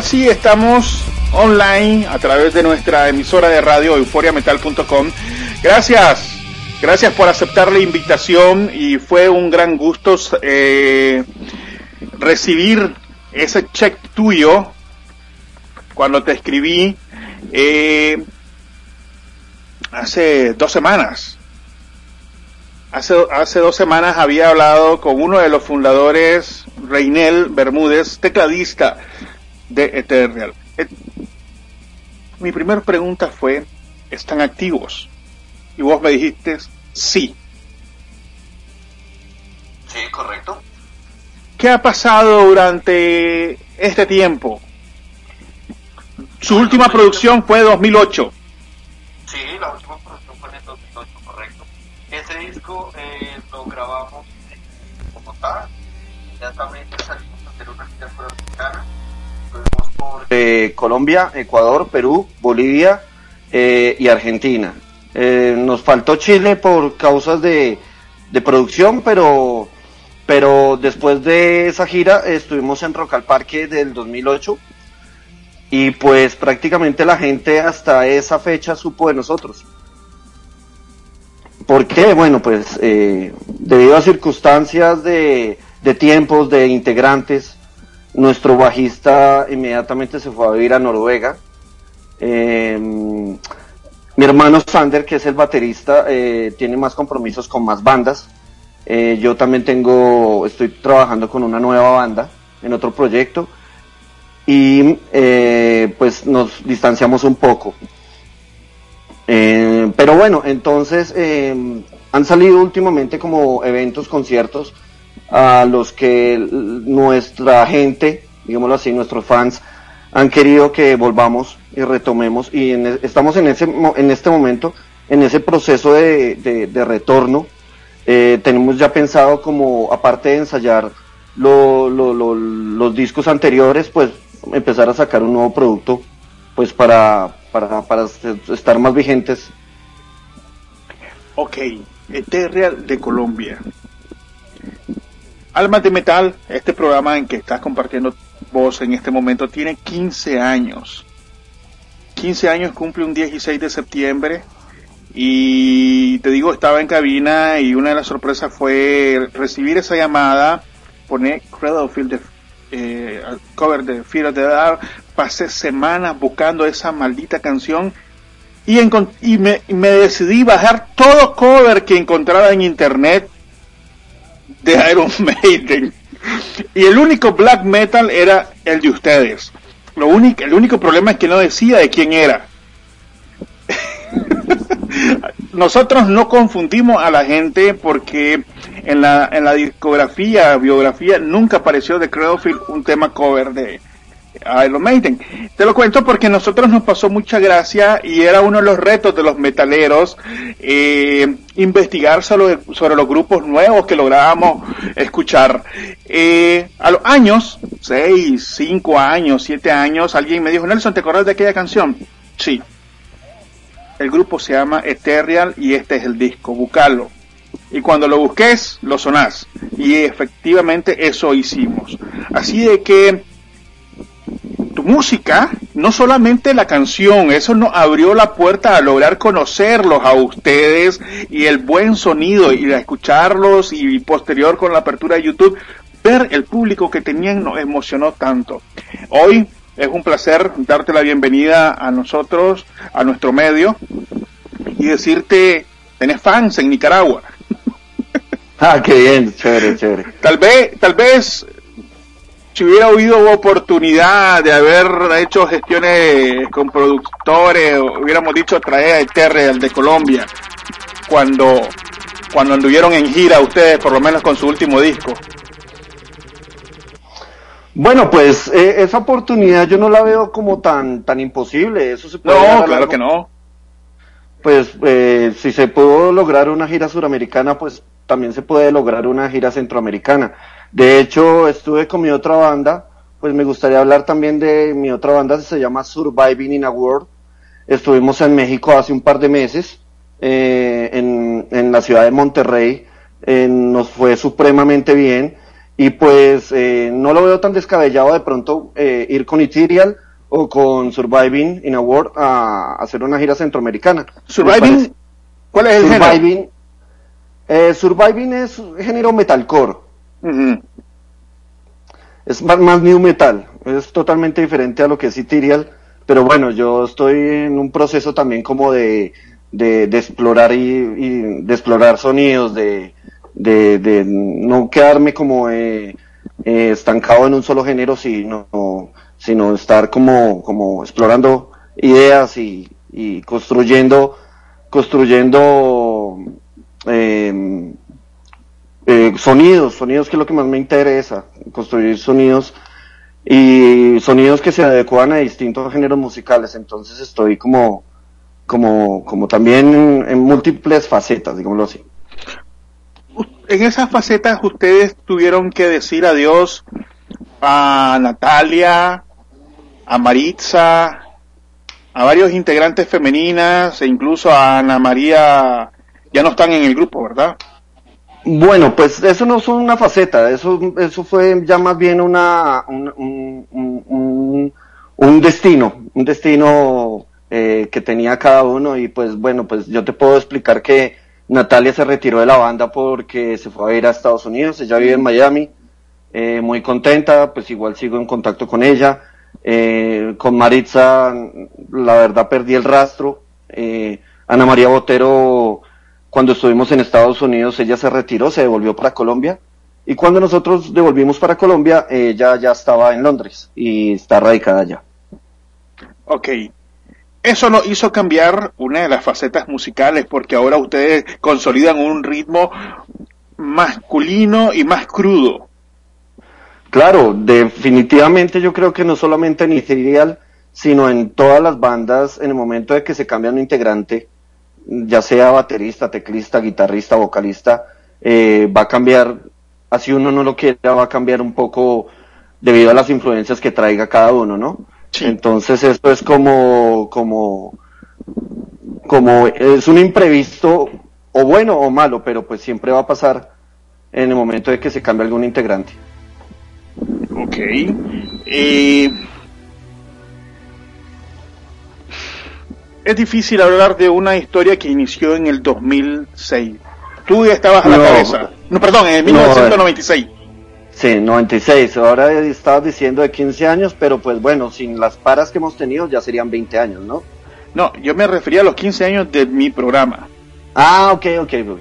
Ahora sí estamos online a través de nuestra emisora de radio euforiametal.com. Gracias, gracias por aceptar la invitación y fue un gran gusto eh, recibir ese check tuyo cuando te escribí eh, hace dos semanas. Hace, hace dos semanas había hablado con uno de los fundadores, Reinel Bermúdez, tecladista de Ethereal. Mi primera pregunta fue, ¿están activos? Y vos me dijiste, sí. Sí, correcto. ¿Qué ha pasado durante este tiempo? Su última producción fue 2008. Sí, la última producción fue en el 2008, correcto. Ese disco eh, lo grabamos como tal. Inmediatamente Colombia, Ecuador, Perú, Bolivia eh, y Argentina. Eh, nos faltó Chile por causas de, de producción, pero pero después de esa gira estuvimos en Rock al Parque del 2008 y pues prácticamente la gente hasta esa fecha supo de nosotros. ¿Por qué? Bueno, pues eh, debido a circunstancias de, de tiempos, de integrantes, nuestro bajista inmediatamente se fue a vivir a Noruega. Eh, mi hermano Sander, que es el baterista, eh, tiene más compromisos con más bandas. Eh, yo también tengo, estoy trabajando con una nueva banda en otro proyecto y eh, pues nos distanciamos un poco. Pero bueno, entonces eh, han salido últimamente como eventos, conciertos a los que nuestra gente, digámoslo así, nuestros fans han querido que volvamos y retomemos y en, estamos en ese en este momento en ese proceso de, de, retorno eh, tenemos ya pensado como, aparte de ensayar lo, lo, lo, los discos anteriores, pues empezar a sacar un nuevo producto, pues para, para, para estar más vigentes. Ok, Ethereal de Colombia. Almas de Metal, este programa en que estás compartiendo voz en este momento, tiene 15 años. 15 años cumple un 16 de septiembre y te digo, estaba en cabina y una de las sorpresas fue recibir esa llamada, poner Cradlefield de eh, cover de Fear of the Dark, pasé semanas buscando esa maldita canción y, y me, me, decidí bajar todo cover que encontraba en internet de Iron Maiden. Y el único black metal era el de ustedes. Lo único, el único problema es que no decía de quién era. nosotros no confundimos a la gente porque en la, en la discografía, biografía, nunca apareció de Cradlefield un tema cover de Iron Maiden. Te lo cuento porque a nosotros nos pasó mucha gracia y era uno de los retos de los metaleros eh, investigar sobre, los grupos nuevos que lográbamos escuchar. Eh, a los años, seis, cinco años, siete años, alguien me dijo, Nelson, ¿te acuerdas de aquella canción? Sí, el grupo se llama Ethereal y este es el disco, buscarlo. Y cuando lo busques, lo sonás. Y efectivamente eso hicimos. Así de que tu música, no solamente la canción, eso nos abrió la puerta a lograr conocerlos a ustedes y el buen sonido y a escucharlos y posterior con la apertura de YouTube, ver el público que tenían nos emocionó tanto. Hoy es un placer darte la bienvenida a nosotros, a nuestro medio, y decirte, tenés fans en Nicaragua. Ah, qué bien, chévere, chévere. Tal vez, tal vez, si hubiera habido oportunidad de haber hecho gestiones con productores, hubiéramos dicho traer a Eterreal de Colombia, cuando, cuando anduvieron en gira ustedes, por lo menos con su último disco. Bueno, pues eh, esa oportunidad yo no la veo como tan tan imposible. Eso se puede no, claro que no. Pues eh, si se pudo lograr una gira suramericana, pues también se puede lograr una gira centroamericana. De hecho, estuve con mi otra banda, pues me gustaría hablar también de mi otra banda, se llama Surviving in a World. Estuvimos en México hace un par de meses, eh, en, en la ciudad de Monterrey, eh, nos fue supremamente bien y pues eh, no lo veo tan descabellado de pronto eh, ir con Ethereal o con Surviving in a World a, hacer una gira centroamericana. ¿Surviving? ¿Cuál es el Surviving, género? Eh, Surviving es género metalcore. Es más, más, new metal. Es totalmente diferente a lo que es Ethereal. Pero bueno, yo estoy en un proceso también como de, de, explorar y, de explorar sonidos, de, de, no quedarme como eh, eh, estancado en un solo género, sino, sino estar como, como explorando ideas y, y construyendo, construyendo eh, eh, sonidos, sonidos que es lo que más me interesa, construir sonidos y sonidos que se adecuan a distintos géneros musicales. Entonces estoy como, como, como también en, múltiples facetas, digámoslo así. En esas facetas ustedes tuvieron que decir adiós a Natalia, a Maritza, a varios integrantes femeninas e incluso a Ana María, ya no están en el grupo, ¿verdad? Bueno, pues eso no es una faceta, eso, eso fue ya más bien una, un, un, un, destino, un destino eh, que tenía cada uno y pues bueno, pues yo te puedo explicar que Natalia se retiró de la banda porque se fue a ir a Estados Unidos, ella vive en Miami, eh, muy contenta, pues igual sigo en contacto con ella. Eh, con Maritza, la verdad perdí el rastro. Eh, Ana María Botero, cuando estuvimos en Estados Unidos, ella se retiró, se devolvió para Colombia. Y cuando nosotros devolvimos para Colombia, ella ya estaba en Londres y está radicada allá. Ok. Eso no hizo cambiar una de las facetas musicales porque ahora ustedes consolidan un ritmo masculino y más crudo. Claro, definitivamente yo creo que no solamente en Ethereal, sino en todas las bandas, en el momento de que se cambia un integrante, ya sea baterista, teclista, guitarrista, vocalista, eh, va a cambiar, así uno no lo quiera, va a cambiar un poco debido a las influencias que traiga cada uno, ¿no? Entonces esto es como, como, como es un imprevisto, o bueno o malo, pero pues siempre va a pasar en el momento de que se cambie algún integrante. Ok. Eh, es difícil hablar de una historia que inició en el 2006. Tú ya estabas a la cabeza. No, perdón, en 1996. sí, 96. Ahora estabas diciendo de 15 años, pero pues bueno, sin las paras que hemos tenido ya serían 20 años, ¿no? No, yo me refería a los 15 años de mi programa. Ah, ok, ok, ok.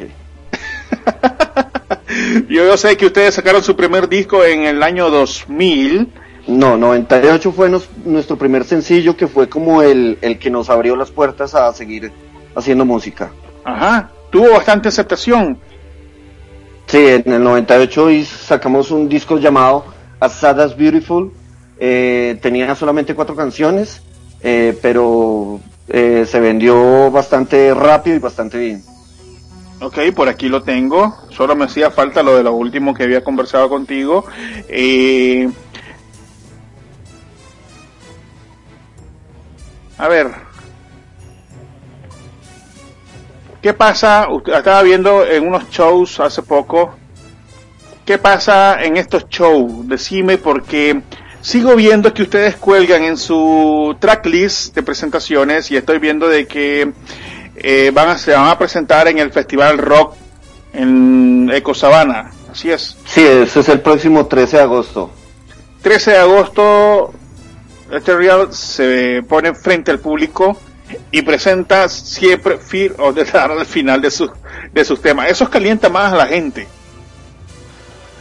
Yo, sé que ustedes sacaron su primer disco en el año 2000. No, 98 fue nuestro primer sencillo que fue como el, el que nos abrió las puertas a seguir haciendo música. Ajá, tuvo bastante aceptación. Sí, en el 98 sacamos un disco llamado As Sad As Beautiful. Eh, tenía solamente cuatro canciones, eh, pero eh, se vendió bastante rápido y bastante bien. Ok, por aquí lo tengo. Solo me hacía falta lo de lo último que había conversado contigo. Eh, a ver. ¿Qué pasa? estaba viendo en unos shows hace poco. ¿Qué pasa en estos shows? Decime porque sigo viendo que ustedes cuelgan en su tracklist de presentaciones y estoy viendo de que eh, van a, se van a presentar en el Festival Rock en Eco Sabana, así es. Sí, ese es el próximo 13 de agosto. 13 de agosto, este real se pone frente al público y presenta siempre Fear of the Dark al final de, su, de sus temas. Eso calienta más a la gente.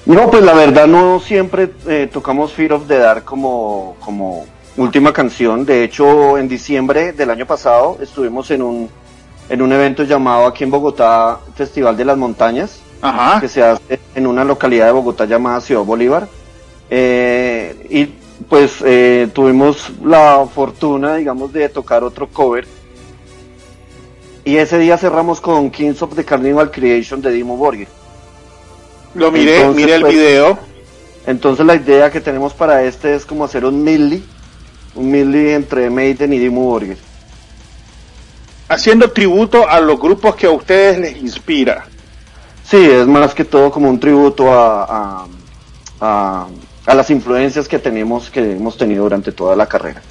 No, pues la verdad no siempre eh, tocamos Fear of the Dark como, como última canción. De hecho, en diciembre del año pasado estuvimos en un en un evento llamado aquí en Bogotá Festival de las Montañas, que se hace en una localidad de Bogotá llamada Ciudad Bolívar. Eh, y pues eh, tuvimos la fortuna, digamos, de tocar otro cover. Y ese día cerramos con Kings of the Carnival Creation de Dimo Borgir. Lo miré, miré el pues, video. Entonces la idea que tenemos para este es como hacer un milli, un milli entre Maiden y Dimo Borgir haciendo tributo a los grupos que a ustedes les inspira. Sí, es más que todo como un tributo a, a, a las influencias que tenemos, que hemos tenido durante toda la carrera.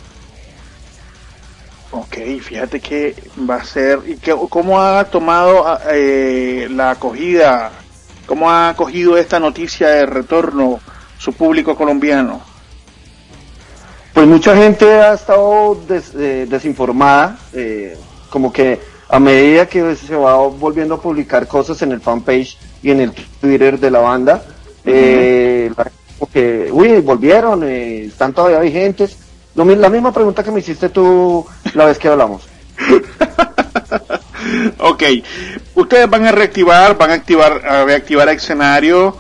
Ok, fíjate que va a ser, y que, cómo ha tomado eh, la acogida, cómo ha acogido esta noticia de retorno su público colombiano. Pues mucha gente ha estado eh, desinformada, eh, como que a medida que se va volviendo a publicar cosas en el fanpage y en el Twitter de la banda, eh, que, uy, volvieron, eh, están todavía vigentes. la misma pregunta que me hiciste tú la vez que hablamos. ok, ustedes van a reactivar, van a activar, a reactivar el escenario.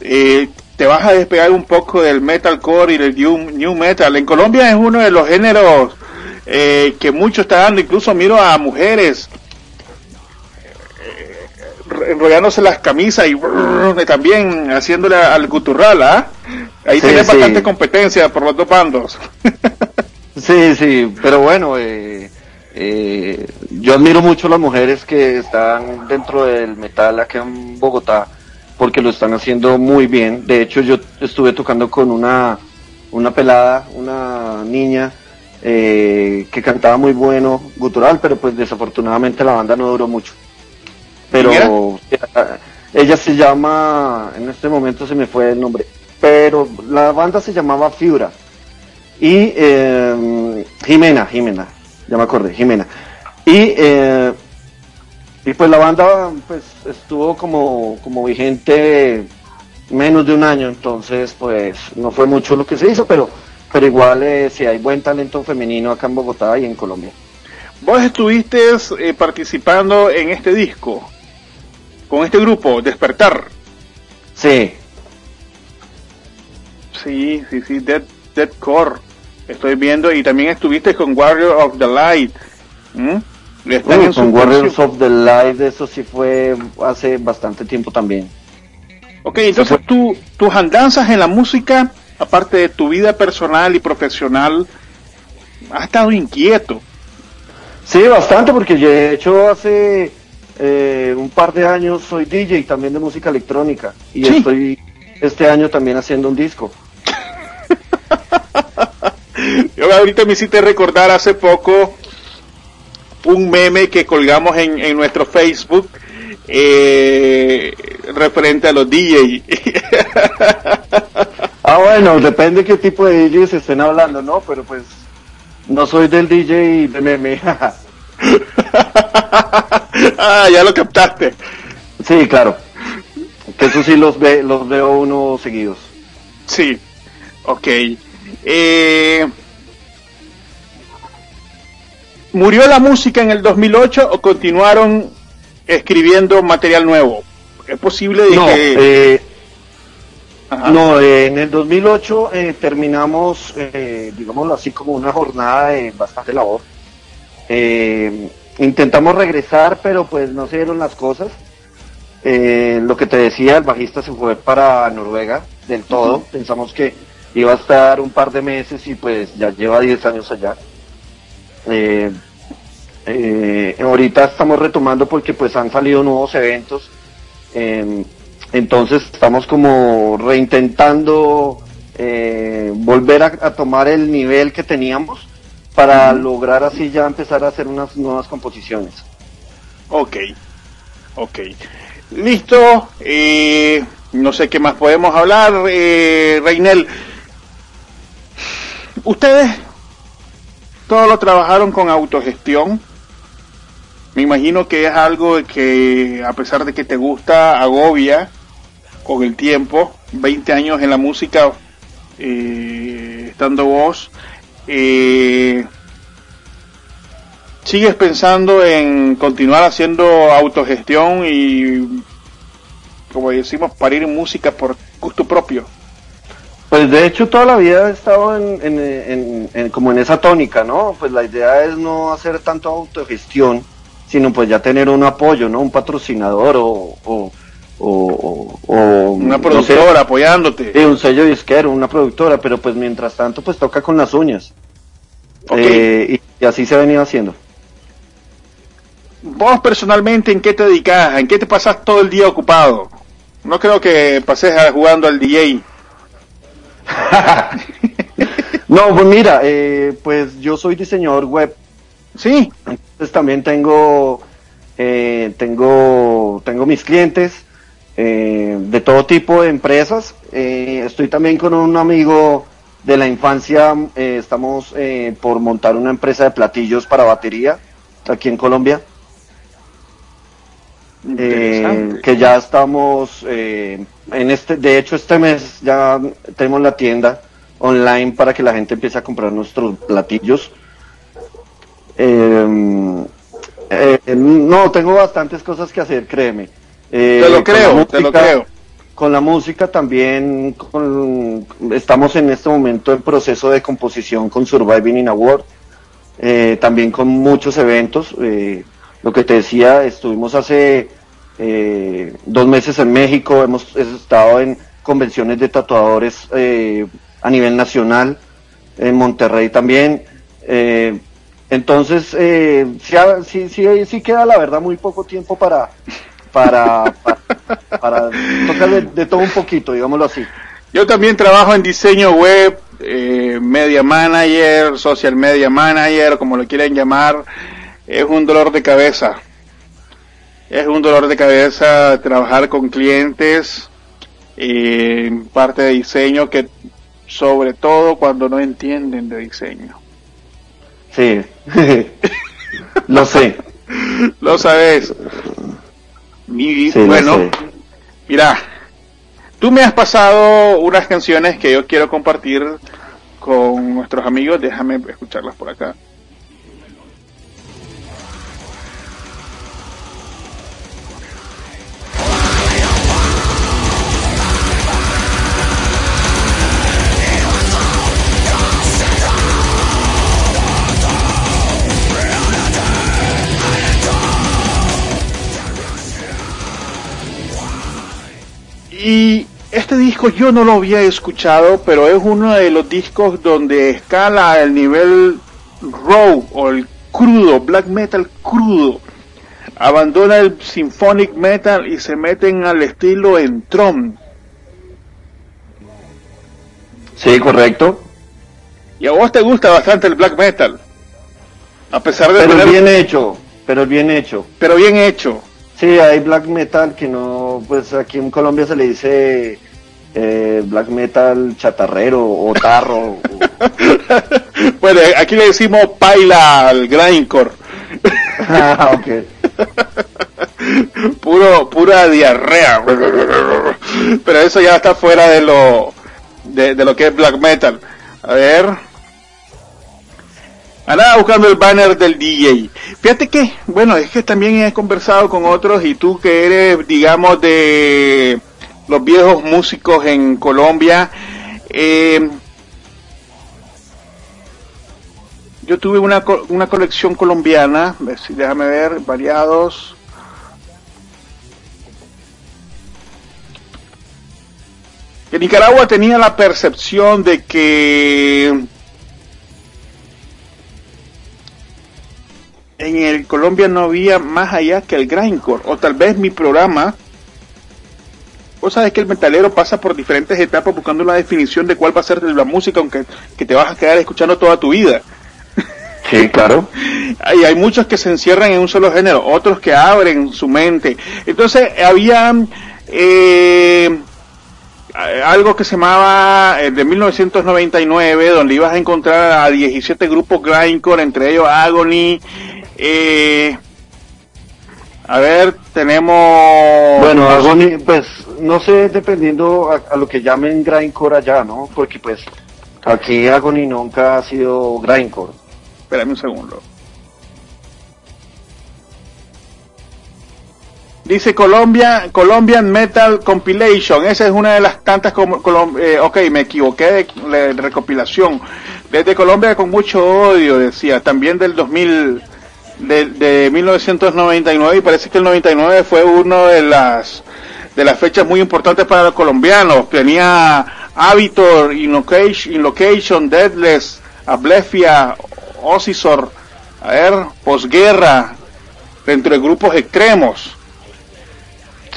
Eh, te vas a despegar un poco del metalcore y del new, metal. En Colombia es uno de los géneros eh, que mucho está dando. Incluso miro a mujeres enrollándose las camisas y también haciéndole al guturral, ¿ah? Ahí tiene bastante competencia por los dos bandos. sí, sí, pero bueno, eh, eh, yo admiro mucho a las mujeres que están dentro del metal acá en Bogotá porque lo están haciendo muy bien. De hecho, yo estuve tocando con una, una pelada, una niña eh, que cantaba muy bueno, gutural, pero pues desafortunadamente la banda no duró mucho pero ella se llama, en este momento se me fue el nombre, pero la banda se llamaba Fiura y em, Jimena, Jimena, ya me acordé, Jimena. Y, eh, y pues la banda pues estuvo como, como vigente menos de un año, entonces pues no fue mucho lo que se hizo, pero, pero igual eh, si hay buen talento femenino acá en Bogotá y en Colombia. Vos estuviste eh, participando en este disco con este grupo, Despertar. Sí. Sí, sí, sí, Dead, Dead Core. Estoy viendo y también estuviste con Warrior of the Light. ¿Mm? con Warriors of the Light, eso sí fue hace bastante tiempo también. Ok, entonces tú, tus andanzas en la música, aparte de tu vida personal y profesional, has estado inquieto. Sí, bastante, porque yo he hecho hace eh, un par de años soy DJ también de música electrónica y estoy este año también haciendo un disco. Yo ahorita me hiciste recordar hace poco un meme que colgamos en, nuestro Facebook eh, referente a los DJ. ah, bueno, depende qué tipo de DJs estén hablando, ¿no? Pero pues no soy del DJ de meme. ah, ya lo captaste. Sí, claro. Que eso sí los, ve, los veo uno seguidos. Sí, ok. Eh, ¿Murió la música en el 2008 o continuaron escribiendo material nuevo? ¿Es posible no, Eh, no, eh, en el 2008 eh, terminamos, eh, digámoslo así, como una jornada de bastante labor. Intentamos regresar, pero pues no se dieron las cosas. Lo que te decía, el bajista se fue para Noruega del todo. Pensamos que iba a estar un par de meses y pues ya lleva 10 años allá. Eh, eh, ahorita estamos retomando porque pues han salido nuevos eventos. Em, entonces estamos como reintentando volver a tomar el nivel que teníamos para lograr así ya empezar a hacer unas nuevas composiciones. Ok, ok. Listo, eh, no sé qué más podemos hablar, eh, Reinel. Ustedes todo lo trabajaron con autogestión. Me imagino que es algo que a pesar de que te gusta, agobia con el tiempo. 20 años en la música, eh, estando vos. Eh, ¿Sigues pensando en continuar haciendo autogestión y, como decimos, parir música por gusto propio? Pues de hecho toda la vida he estado en, como en esa tónica, ¿no? Pues la idea es no hacer tanto autogestión, sino pues ya tener un apoyo, ¿no? Un patrocinador o, o, una productora apoyándote. Sí, un sello disquero, una productora, pero pues mientras tanto pues toca con las uñas. Eh, y, así se ha venido haciendo. Vos personalmente, ¿en qué te dedicas? ¿En qué te pasas todo el día ocupado? No creo que pases jugando al DJ. no, pues mira, eh, pues yo soy diseñador web. Sí. Entonces también tengo, eh, tengo, tengo mis clientes eh, de todo tipo de empresas. Eh, estoy también con un amigo de la infancia. estamos por montar una empresa de platillos para batería aquí en Colombia. Eh, que ya estamos eh, en este, de hecho este mes ya tenemos la tienda online para que la gente empiece a comprar nuestros platillos. Eh, eh, no, tengo bastantes cosas que hacer, créeme. Te lo creo, te lo creo. Con la música también con- estamos en este momento en proceso de composición con Surviving in Award, también con muchos eventos. Lo que te decía, estuvimos hace eh, dos meses en México, hemos estado en convenciones de tatuadores eh, a nivel nacional, en Monterrey también. eh, entonces, eh, sí, sí, sí, queda la verdad muy poco tiempo para, para, para, para tocar de, de todo un poquito, digámoslo así. Yo también trabajo en diseño web, eh, media manager, social media manager, como lo quieren llamar. Es un dolor de cabeza. Es un dolor de cabeza trabajar con clientes eh, en parte de diseño que sobre todo cuando no entienden de diseño. Sí, lo sé. Lo sabes. Sí, bueno, mira, tú me has pasado unas canciones que yo quiero compartir con nuestros amigos. Déjame escucharlas por acá. Y este disco yo no lo había escuchado, pero es uno de los discos donde escala el nivel raw o el crudo, black metal crudo. Abandona el symphonic metal y se meten al estilo en Tron. Sí, correcto. Y a vos te gusta bastante el black metal. A pesar de Pero tener- bien hecho, pero bien hecho. pero bien hecho. Sí, hay black metal que no, pues aquí en Colombia se le dice eh, black metal chatarrero o tarro. bueno, aquí le decimos paila al grindcore. Ah, ok. Puro, pura diarrea. Pero eso ya está fuera de lo, de, de lo que es black metal. A ver. Andaba buscando el banner del DJ. Fíjate que, bueno, es que también he conversado con otros y tú que eres, digamos, de los viejos músicos en Colombia, eh, yo tuve una, una colección colombiana, déjame ver, variados. Que Nicaragua tenía la percepción de que en el Colombia no había más allá que el grindcore, o tal vez mi programa. Vos sabes que el metalero pasa por diferentes etapas buscando una definición de cuál va a ser la música, aunque que te vas a quedar escuchando toda tu vida. Sí, claro. Hay, hay muchos que se encierran en un solo género, otros que abren su mente. Entonces había eh, algo que se llamaba eh, de 1999, donde ibas a encontrar a 17 grupos grindcore, entre ellos Agony. Eh, a ver, tenemos... Bueno, Agony, pues no sé, dependiendo a, a lo que llamen grindcore allá, ¿no? Porque pues aquí Agony nunca ha sido grindcore. Espérame un segundo. Dice Colombia, Colombian Metal Compilation. Esa es una de las tantas, eh, ok, me equivoqué de, de recopilación. Desde Colombia con mucho odio, decía. También del 2000, de, de 1999 y parece que el 99 fue uno de las de las fechas muy importantes para los colombianos. Tenía Habitor, Inlocation, Inlocation Deadless, Ablefia, Ocisor, a ver, posguerra, dentro de grupos extremos.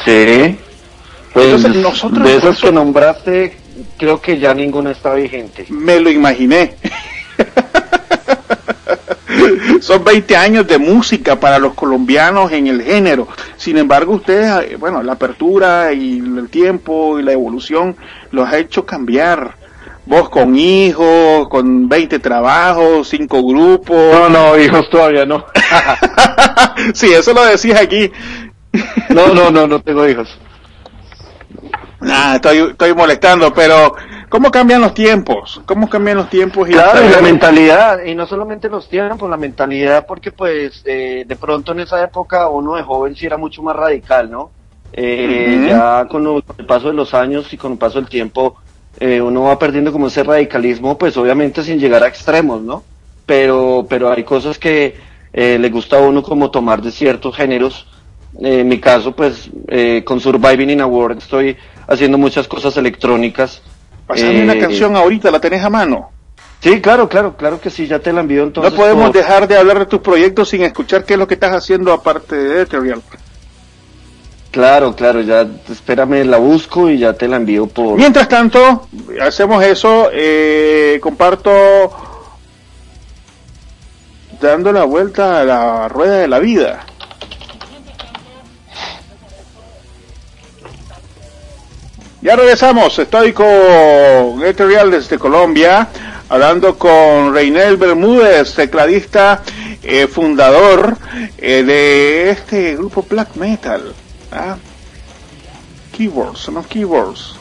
Sí. Pues, Entonces, nosotros- de esos que nombraste, creo que ya ninguno está vigente. Me lo imaginé. Son 20 años de música para los colombianos en el género. Sin embargo, ustedes, eh, bueno, la apertura y el tiempo y la evolución los ha hecho cambiar. Vos con hijos, con 20 trabajos, 5 grupos. No, no, hijos todavía no. sí, eso lo decís aquí. no, no, no, no tengo hijos. Nah, estoy, estoy molestando, pero ¿cómo cambian los tiempos? ¿Cómo cambian los tiempos? Y claro, y la mentalidad, y no solamente los tiempos, la mentalidad, porque pues eh, de pronto en esa época uno de joven sí era mucho más radical, ¿no? Eh, Ya con, el paso de los años y con el paso del tiempo, eh, uno va perdiendo como ese radicalismo, pues obviamente sin llegar a extremos, ¿no? Pero, pero hay cosas que eh, le gusta a uno como tomar de ciertos géneros. en mi caso, pues con Surviving in a World estoy haciendo muchas cosas electrónicas. Pasame una eh, canción ahorita, ¿la tenés a mano? Sí, claro, claro, claro que sí, ya te la envío entonces. No podemos dejar de hablar de tus proyectos sin escuchar qué es lo que estás haciendo aparte de Ethereal. Claro, claro, ya espérame, la busco y ya te la envío por... Mientras tanto, hacemos eso, eh, comparto dando la vuelta a la rueda de la vida. Ya regresamos, estoy con Ethereal desde Colombia, hablando con Reinel Bermúdez, tecladista, eh, fundador eh, de este grupo Black Metal. ¿ah? Keyboards, no keyboards.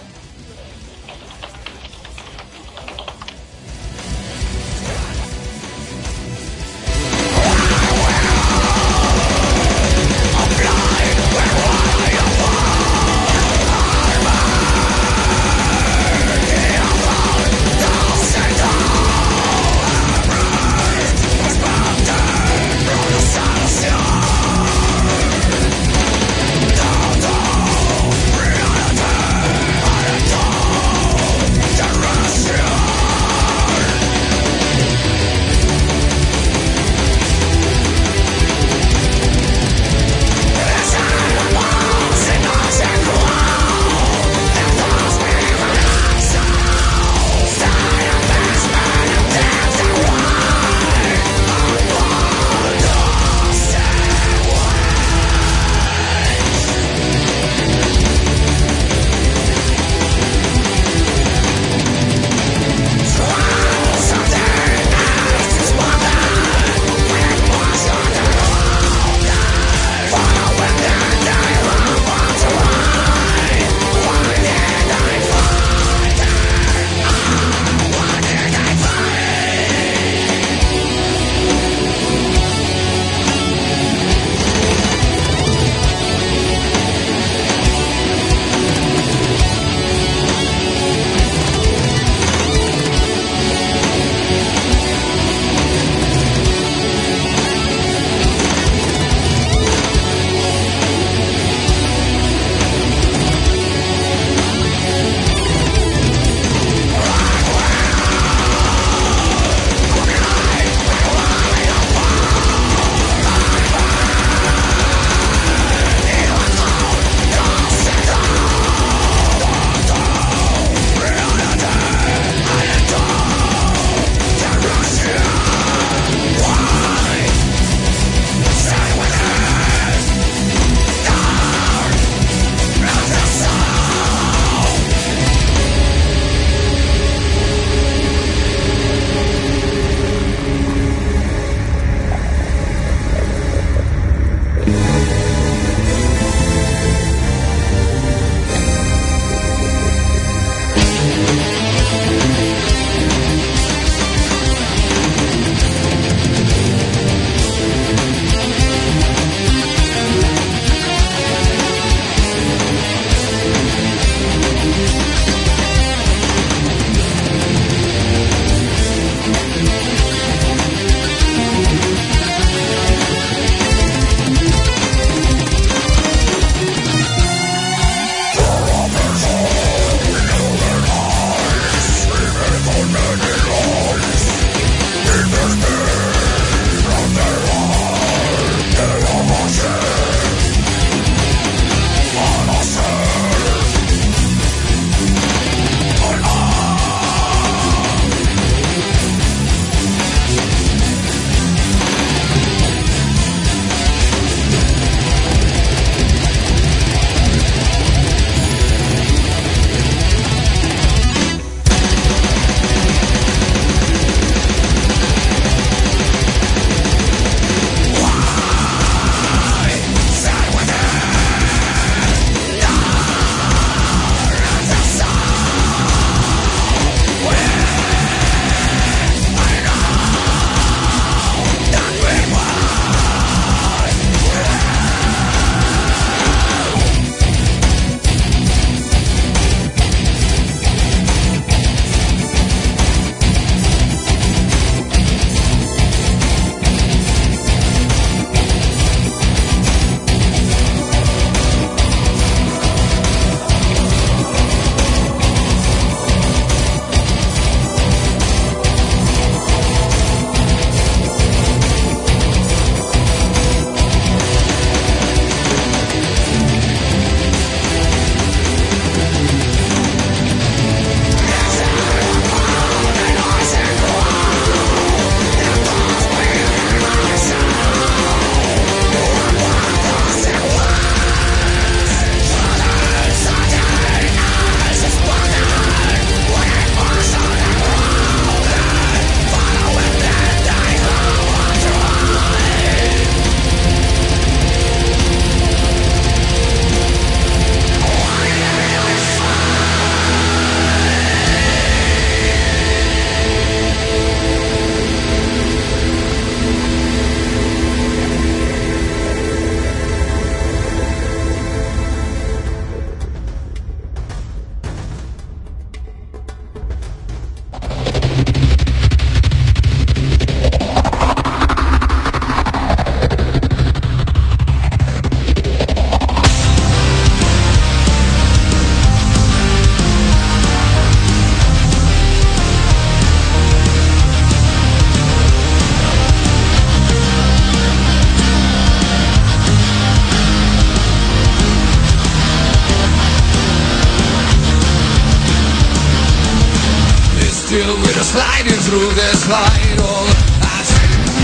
Gliding through this light. All I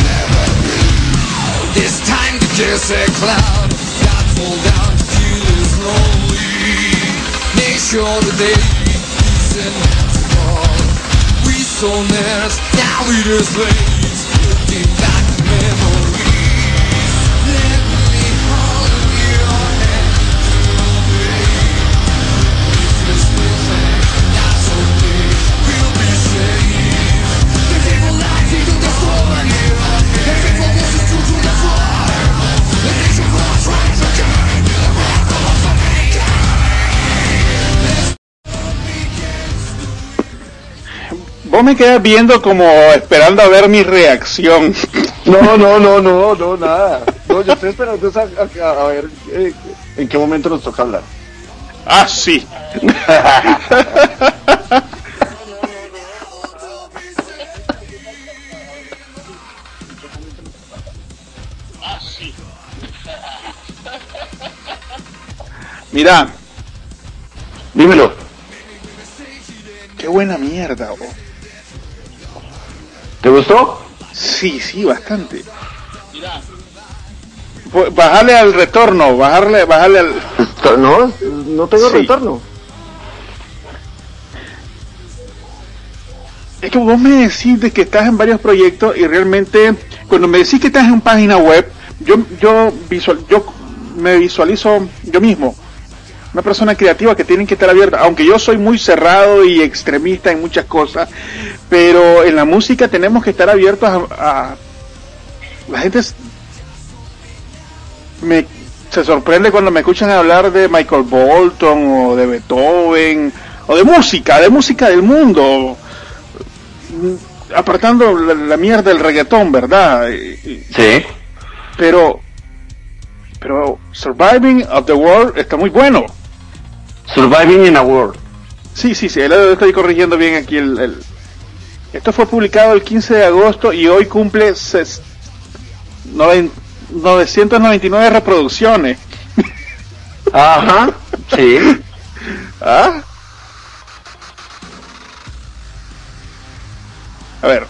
never be. This time to kiss a cloud. God fall down feel slowly. Make sure that they listen to all. We soulmates, now leaders slaves. Looking back Vos me quedas viendo como esperando a ver mi reacción. No, no, no, no, no, nada. No, yo estoy esperando a, a- a ver eh, en qué momento nos toca hablar. Ah, sí. Mira, Dímelo. qué buena mierda. oh. ¿Te gustó? Sí, sí, bastante. Pues, Bajarle al retorno, bajarle, bajarle al... No, no tengo Sí. retorno. Es que vos me decís de que estás en varios proyectos y realmente cuando me decís que estás en una página web, yo yo visual, yo me visualizo yo mismo. Una persona creativa que tiene que estar abierta, aunque yo soy muy cerrado y extremista en muchas cosas, pero en la música tenemos que estar abiertos a, a- la gente es- me se sorprende cuando me escuchan hablar de Michael Bolton o de Beethoven o de música, de música del mundo mm, apartando la, la mierda del reggaetón, ¿verdad? Sí. Pero, pero Surviving of the World está muy bueno. Surviving in a World. Sí, sí, sí, estoy corrigiendo bien aquí. El, el- Esto fue publicado el 15 de agosto y hoy cumple ses- noven- 999 reproducciones. Ajá. Sí. ¿Ah? A ver,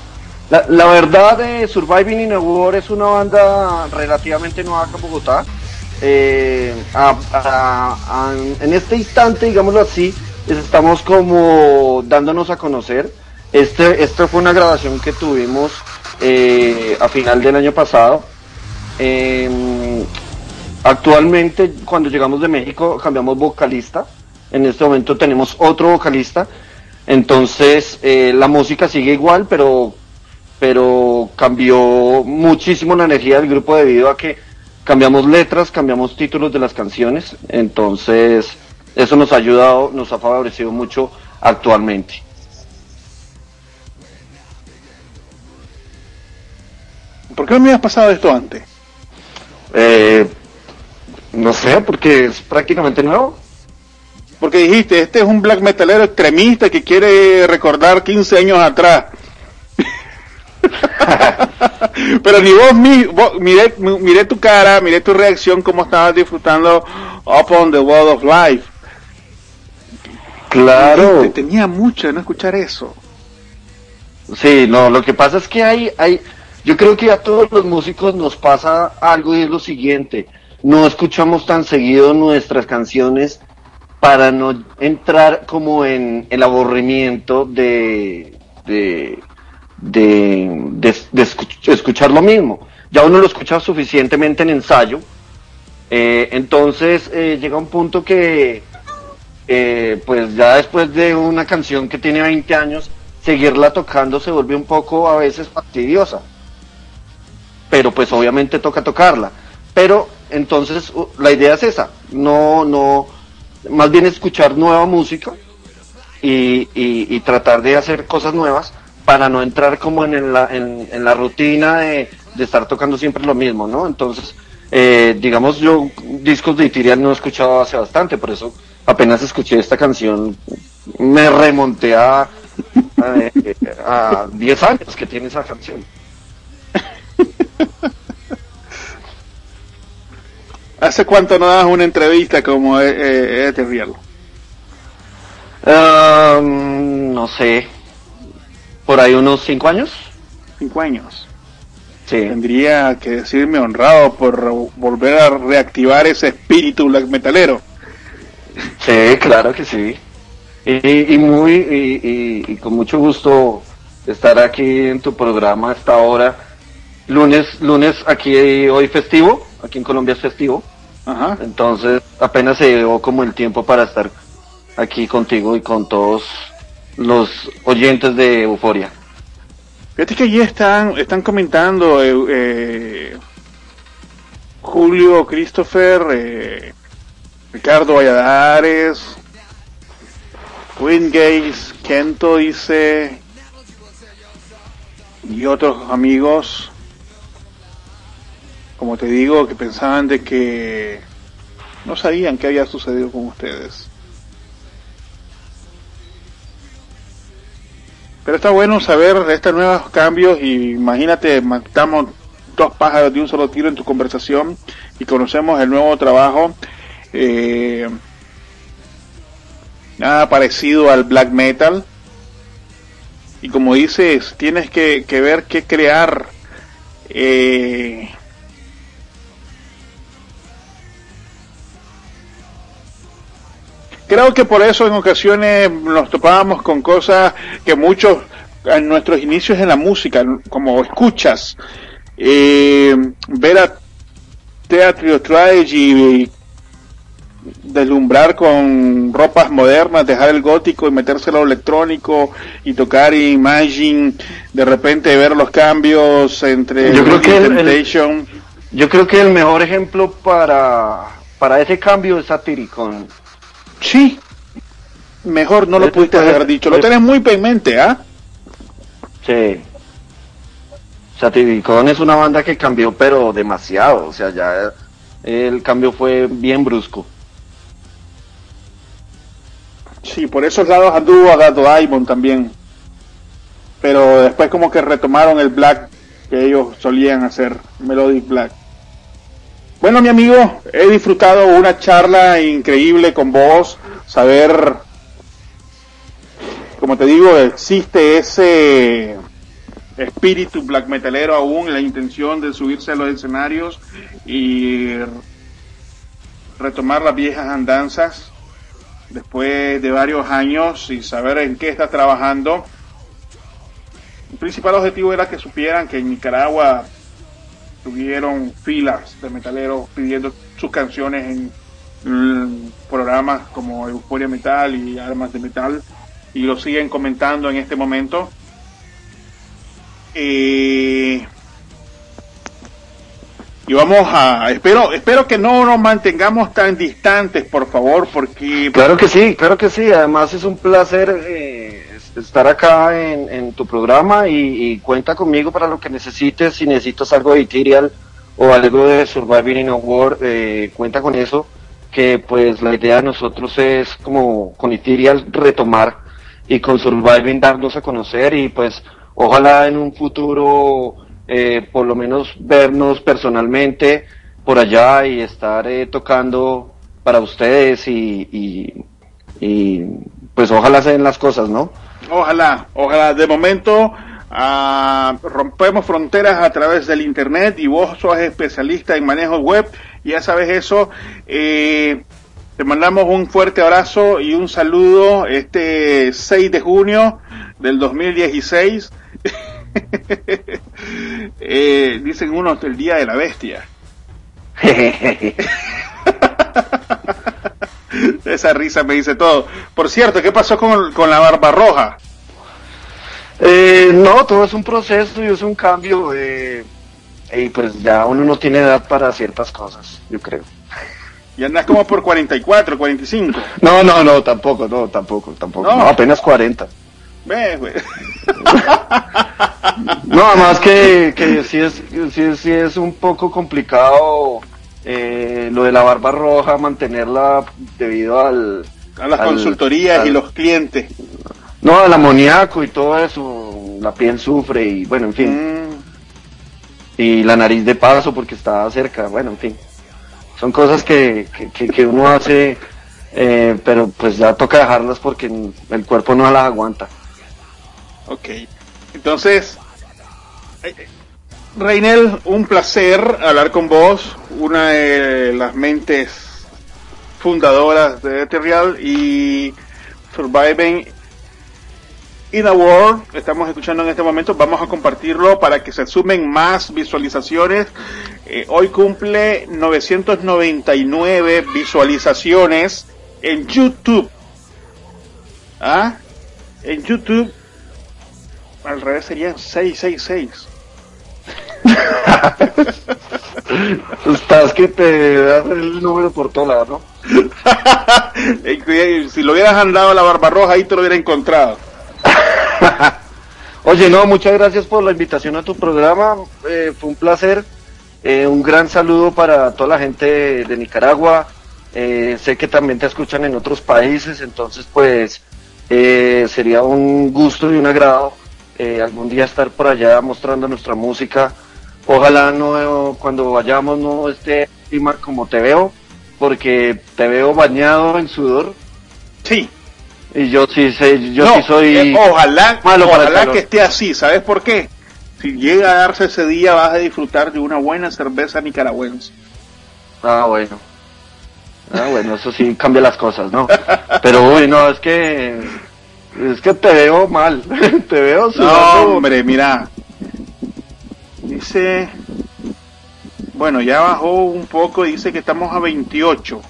La, la verdad, eh, Surviving in a War es una banda relativamente nueva acá en Bogotá. Eh, a- a- a- en este instante, digámoslo así, estamos como dándonos a conocer. Este, esta fue una grabación que tuvimos eh, a final del año pasado. Eh, actualmente, cuando llegamos de México, cambiamos vocalista. En este momento tenemos otro vocalista. Entonces, eh, la música sigue igual, pero, pero cambió muchísimo la energía del grupo debido a que cambiamos letras, cambiamos títulos de las canciones. Entonces, eso nos ha ayudado, nos ha favorecido mucho actualmente. ¿Por qué no me habías pasado esto antes? Eh, no sé, porque es prácticamente nuevo. Porque dijiste, este es un black metalero extremista que quiere recordar 15 años atrás. Pero ni vos, mi, vos- miré, mi- miré tu cara, miré tu reacción, cómo estabas disfrutando Up on the World of Life. Claro. Te tenía mucho de no escuchar eso. Sí, no, lo que pasa es que hay, hay, yo creo que a todos los músicos nos pasa algo y es lo siguiente, no escuchamos tan seguido nuestras canciones para no entrar como en el aburrimiento de, de, de, de- de escuch- escuchar lo mismo. Ya uno lo escucha suficientemente en ensayo, eh, entonces eh, llega un punto que, eh, pues ya después de una canción que tiene 20 años, seguirla tocando se vuelve un poco a veces fastidiosa. Pero pues obviamente toca tocarla. Pero entonces la idea es esa, no, no, más bien escuchar nueva música y, y- tratar de hacer cosas nuevas para no entrar como en la, en, en la rutina de, de estar tocando siempre lo mismo, ¿no? Entonces, eh, digamos, yo discos de Itirial no he escuchado hace bastante, por eso apenas escuché esta canción, me remonté a, a, eh, a 10 años que tiene esa canción. ¿Hace cuánto no das una entrevista como eh, eh, Ethereal? Um, no sé, por ahí unos cinco años. Cinco años. Sí. Tendría que decirme honrado por volver a reactivar ese espíritu black metalero. Sí, claro que sí. Y, y muy y, y- y con mucho gusto estar aquí en tu programa a esta hora. Lunes, lunes aquí hoy festivo, aquí en Colombia es festivo. Ajá. Entonces apenas se dio como el tiempo para estar aquí contigo y con todos los oyentes de Euforia. Fíjate que allí están, están comentando eh, eh, Julio Christopher, eh, Ricardo Valladares, Wingates, Kento dice, y otros amigos, como te digo, que pensaban de que no sabían qué había sucedido con ustedes. Pero está bueno saber de estos nuevos cambios y imagínate, matamos dos pájaros de un solo tiro en tu conversación y conocemos el nuevo trabajo. eh, nada parecido al black metal. Y como dices, tienes que, que ver qué crear. eh, Creo que por eso en ocasiones nos topábamos con cosas que muchos en nuestros inicios en la música, como escuchas, eh, ver a Theatre Strategy deslumbrar con ropas modernas, dejar el gótico y metérselo al electrónico y tocar Imagine, de repente ver los cambios entre Yo creo que el-. Yo creo que el mejor ejemplo para, para ese cambio es Satiricon. Sí, mejor no lo Eh, pudiste eh, haber dicho, lo eh, tenés muy en mente, ¿ah? Sí. Satiricon es una banda que cambió, pero demasiado. O sea, ya el cambio fue bien brusco. Sí, por esos lados anduvo a Gato Diamond también. Pero después como que retomaron el black que ellos solían hacer, Melodic Black. Bueno, mi amigo, he disfrutado una charla increíble con vos, saber, como te digo, existe ese espíritu black metalero aún, la intención de subirse a los escenarios y retomar las viejas andanzas después de varios años y saber en qué está trabajando. El principal objetivo era que supieran que en Nicaragua tuvieron filas de metaleros pidiendo sus canciones en mm, programas como Euforia Metal y Armas de Metal y lo siguen comentando en este momento. Eh, y vamos a espero espero que no nos mantengamos tan distantes por favor porque Claro que sí, claro que sí. Además es un placer eh, estar acá en, en tu programa y, cuenta conmigo para lo que necesites. Si necesitas algo de Ethereal o algo de Surviving in a War, eh, cuenta con eso. Que pues la idea de nosotros es como con Ethereal retomar y con Surviving darnos a conocer y pues ojalá en un futuro eh, por lo menos vernos personalmente por allá y estar eh, tocando para ustedes y, y, y, pues ojalá se den las cosas, ¿no? Ojalá, ojalá. De momento ah, rompemos fronteras a través del internet y vos sos especialista en manejo web. Ya sabes eso. Eh, te mandamos un fuerte abrazo y un saludo este 6 de junio del 2016. eh, dicen unos el día de la bestia. Esa risa me dice todo. Por cierto, ¿qué pasó con, con la barba roja? Eh, no, todo es un proceso y es un cambio. Eh, y pues ya uno no tiene edad para ciertas cosas, yo creo. Y andas como por 44, 45. No, no, no, tampoco, no, tampoco, tampoco. No. No, apenas 40. Ve, güey. No, además que, que sí, es, sí, sí es un poco complicado eh, lo de la barba roja, mantenerla debido al... A las al- consultorías y los clientes. No, al amoníaco y todo eso, la piel sufre y bueno, en fin. Mm, Y la nariz de paso porque está cerca, bueno, en fin. Son cosas que, que, que- que uno hace, eh, pero pues ya toca dejarlas porque el cuerpo no las aguanta. ok. Entonces, eh, Reinel, un placer hablar con vos, una de las mentes fundadoras de Ethereal y Surviving in a World. Estamos escuchando en este momento, vamos a compartirlo para que se sumen más visualizaciones. Eh, hoy cumple 999 visualizaciones en YouTube. ¿Ah? En YouTube, al revés serían 666. Estás que te das el número por todo lado, ¿no? Si lo hubieras andado a la Barbarroja, ahí te lo hubiera encontrado. Oye, no, muchas gracias por la invitación a tu programa. Eh, fue un placer. Eh, un gran saludo para toda la gente de Nicaragua. Eh, sé que también te escuchan en otros países, entonces pues sería un gusto y un agrado algún día estar por allá mostrando nuestra música. Ojalá no cuando vayamos no esté clima como te veo, porque te veo bañado en sudor Sí. y yo sí sé, yo No, sí soy eh, ojalá, malo ojalá que esté así. ¿Sabes por qué? Si llega a darse ese día, vas a disfrutar de una buena cerveza nicaragüense. Ah, bueno. Ah, bueno, eso sí cambia las cosas, ¿no? Pero, uy, no, es que... Es que te veo mal. te veo No, sudando. hombre, mira. Dice. Bueno, ya bajó un poco, dice que estamos a 28.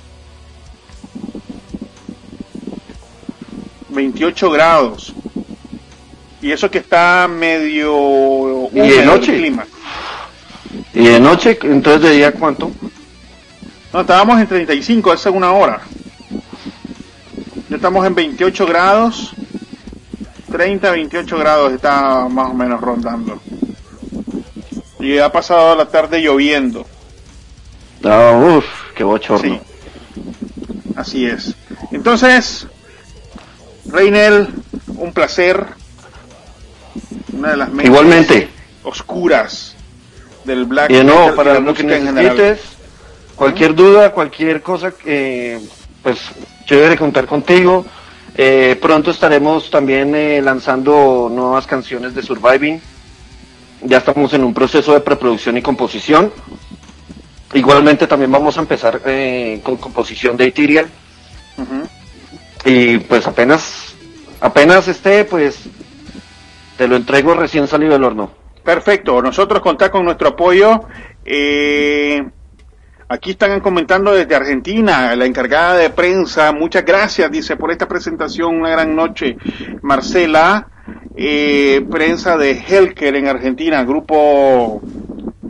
28 grados. Y eso que está medio ¿Y de el noche? clima. Y de noche, entonces de día, ¿cuánto? No, estábamos en 35 hace una hora. Ya estamos en 28 grados. 30, 28 grados está más o menos rondando. Y ha pasado la tarde lloviendo. Ah, uff, qué bochorno. Sí. Así es. Entonces, Reinel, un placer. Una de las Igualmente. oscuras del black Y metal y para lo que necesites, cualquier duda, cualquier cosa, que pues chévere contar contigo. Eh, pronto estaremos también eh, lanzando nuevas canciones de Surviving. Ya estamos en un proceso de preproducción y composición. Igualmente también vamos a empezar eh, con composición de Ethereal. Y pues apenas, apenas esté, pues te lo entrego recién salido del horno. Perfecto, nosotros contamos con nuestro apoyo. Eh, aquí están comentando desde Argentina, la encargada de prensa, muchas gracias, dice, por esta presentación, una gran noche. Marcela, prensa de Helker en Argentina, grupo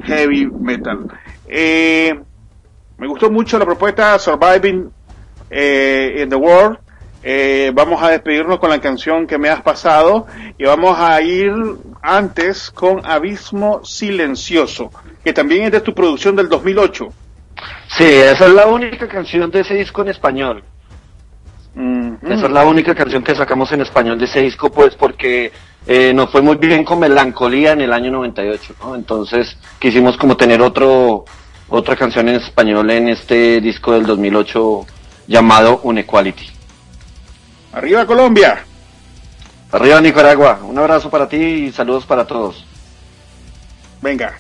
heavy metal. Eh, me gustó mucho la propuesta Surviving eh, in the World. Eh, vamos a despedirnos con la canción que me has pasado y vamos a ir antes con Abismo Silencioso, que también es de tu producción del 2008. Sí, esa es la única canción de ese disco en español. Mm, Esa es la única canción que sacamos en español de ese disco, pues porque eh, nos fue muy bien con Melancolía en el año 98, ¿no? Entonces quisimos como tener otro otra canción en español en este disco del 2008 llamado Unequality. Arriba Colombia. Arriba Nicaragua, un abrazo para ti y saludos para todos. Venga.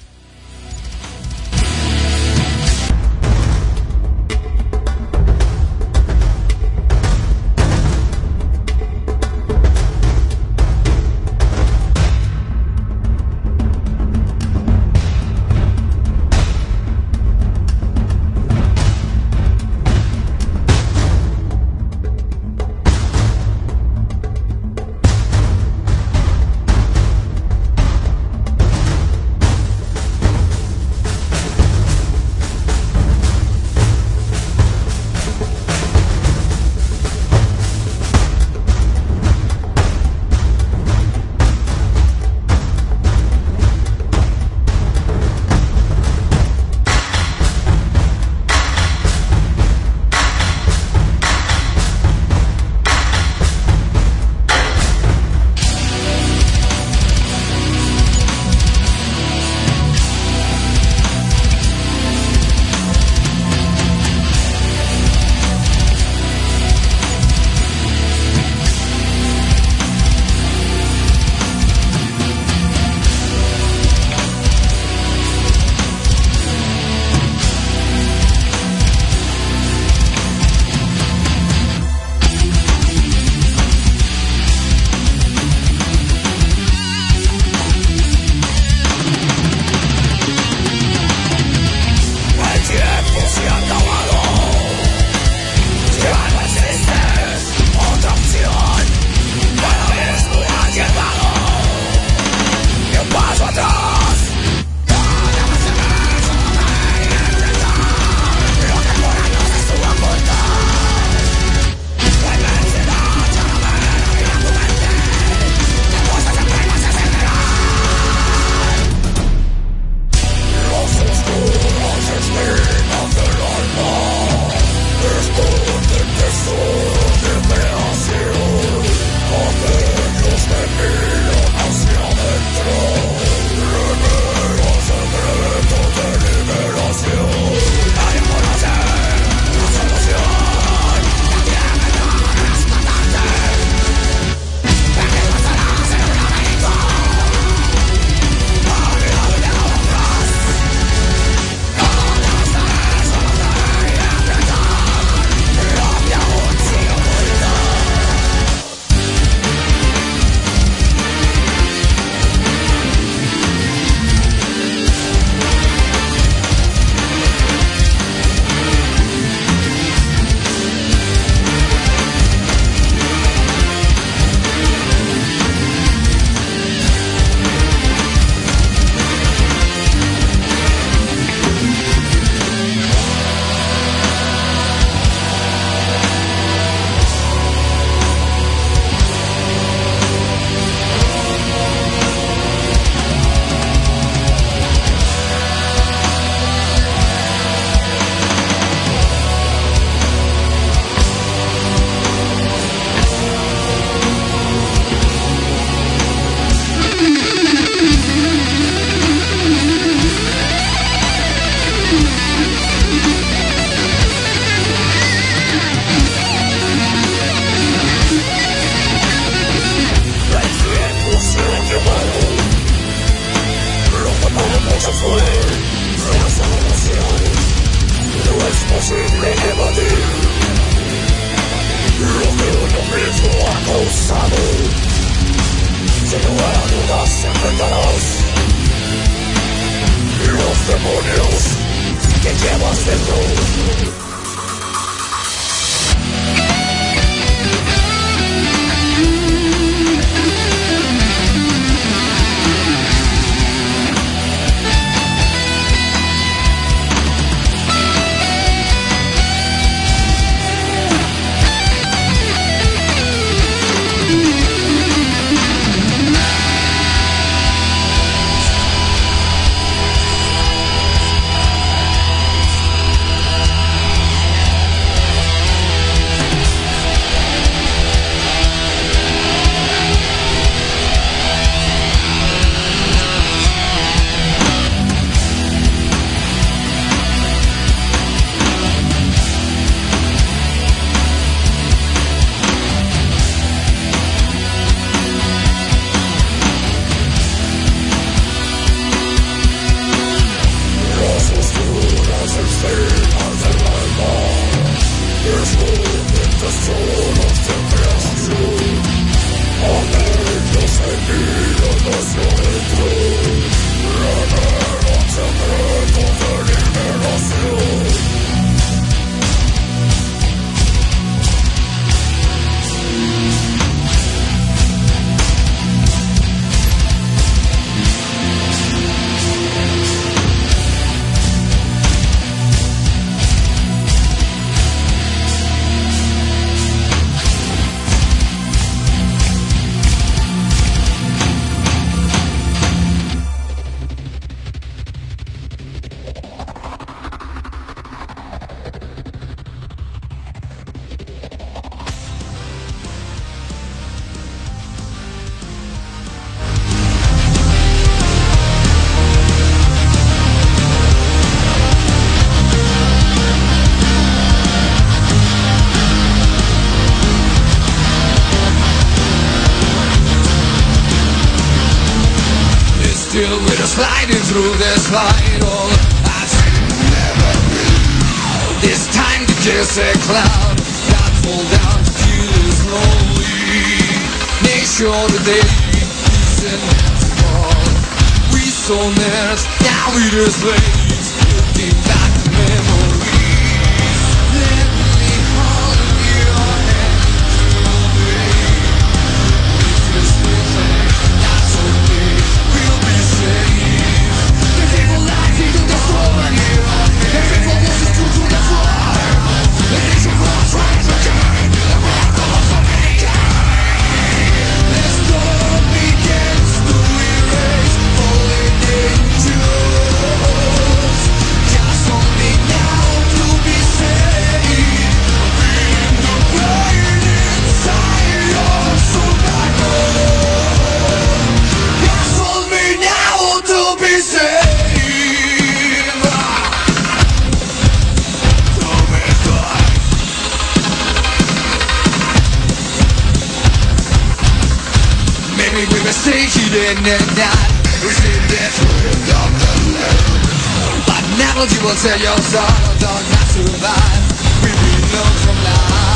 think we mistakes you every night. We're Receive the truth of the land But never you will tell your sorrow, dog, not survive We belong from life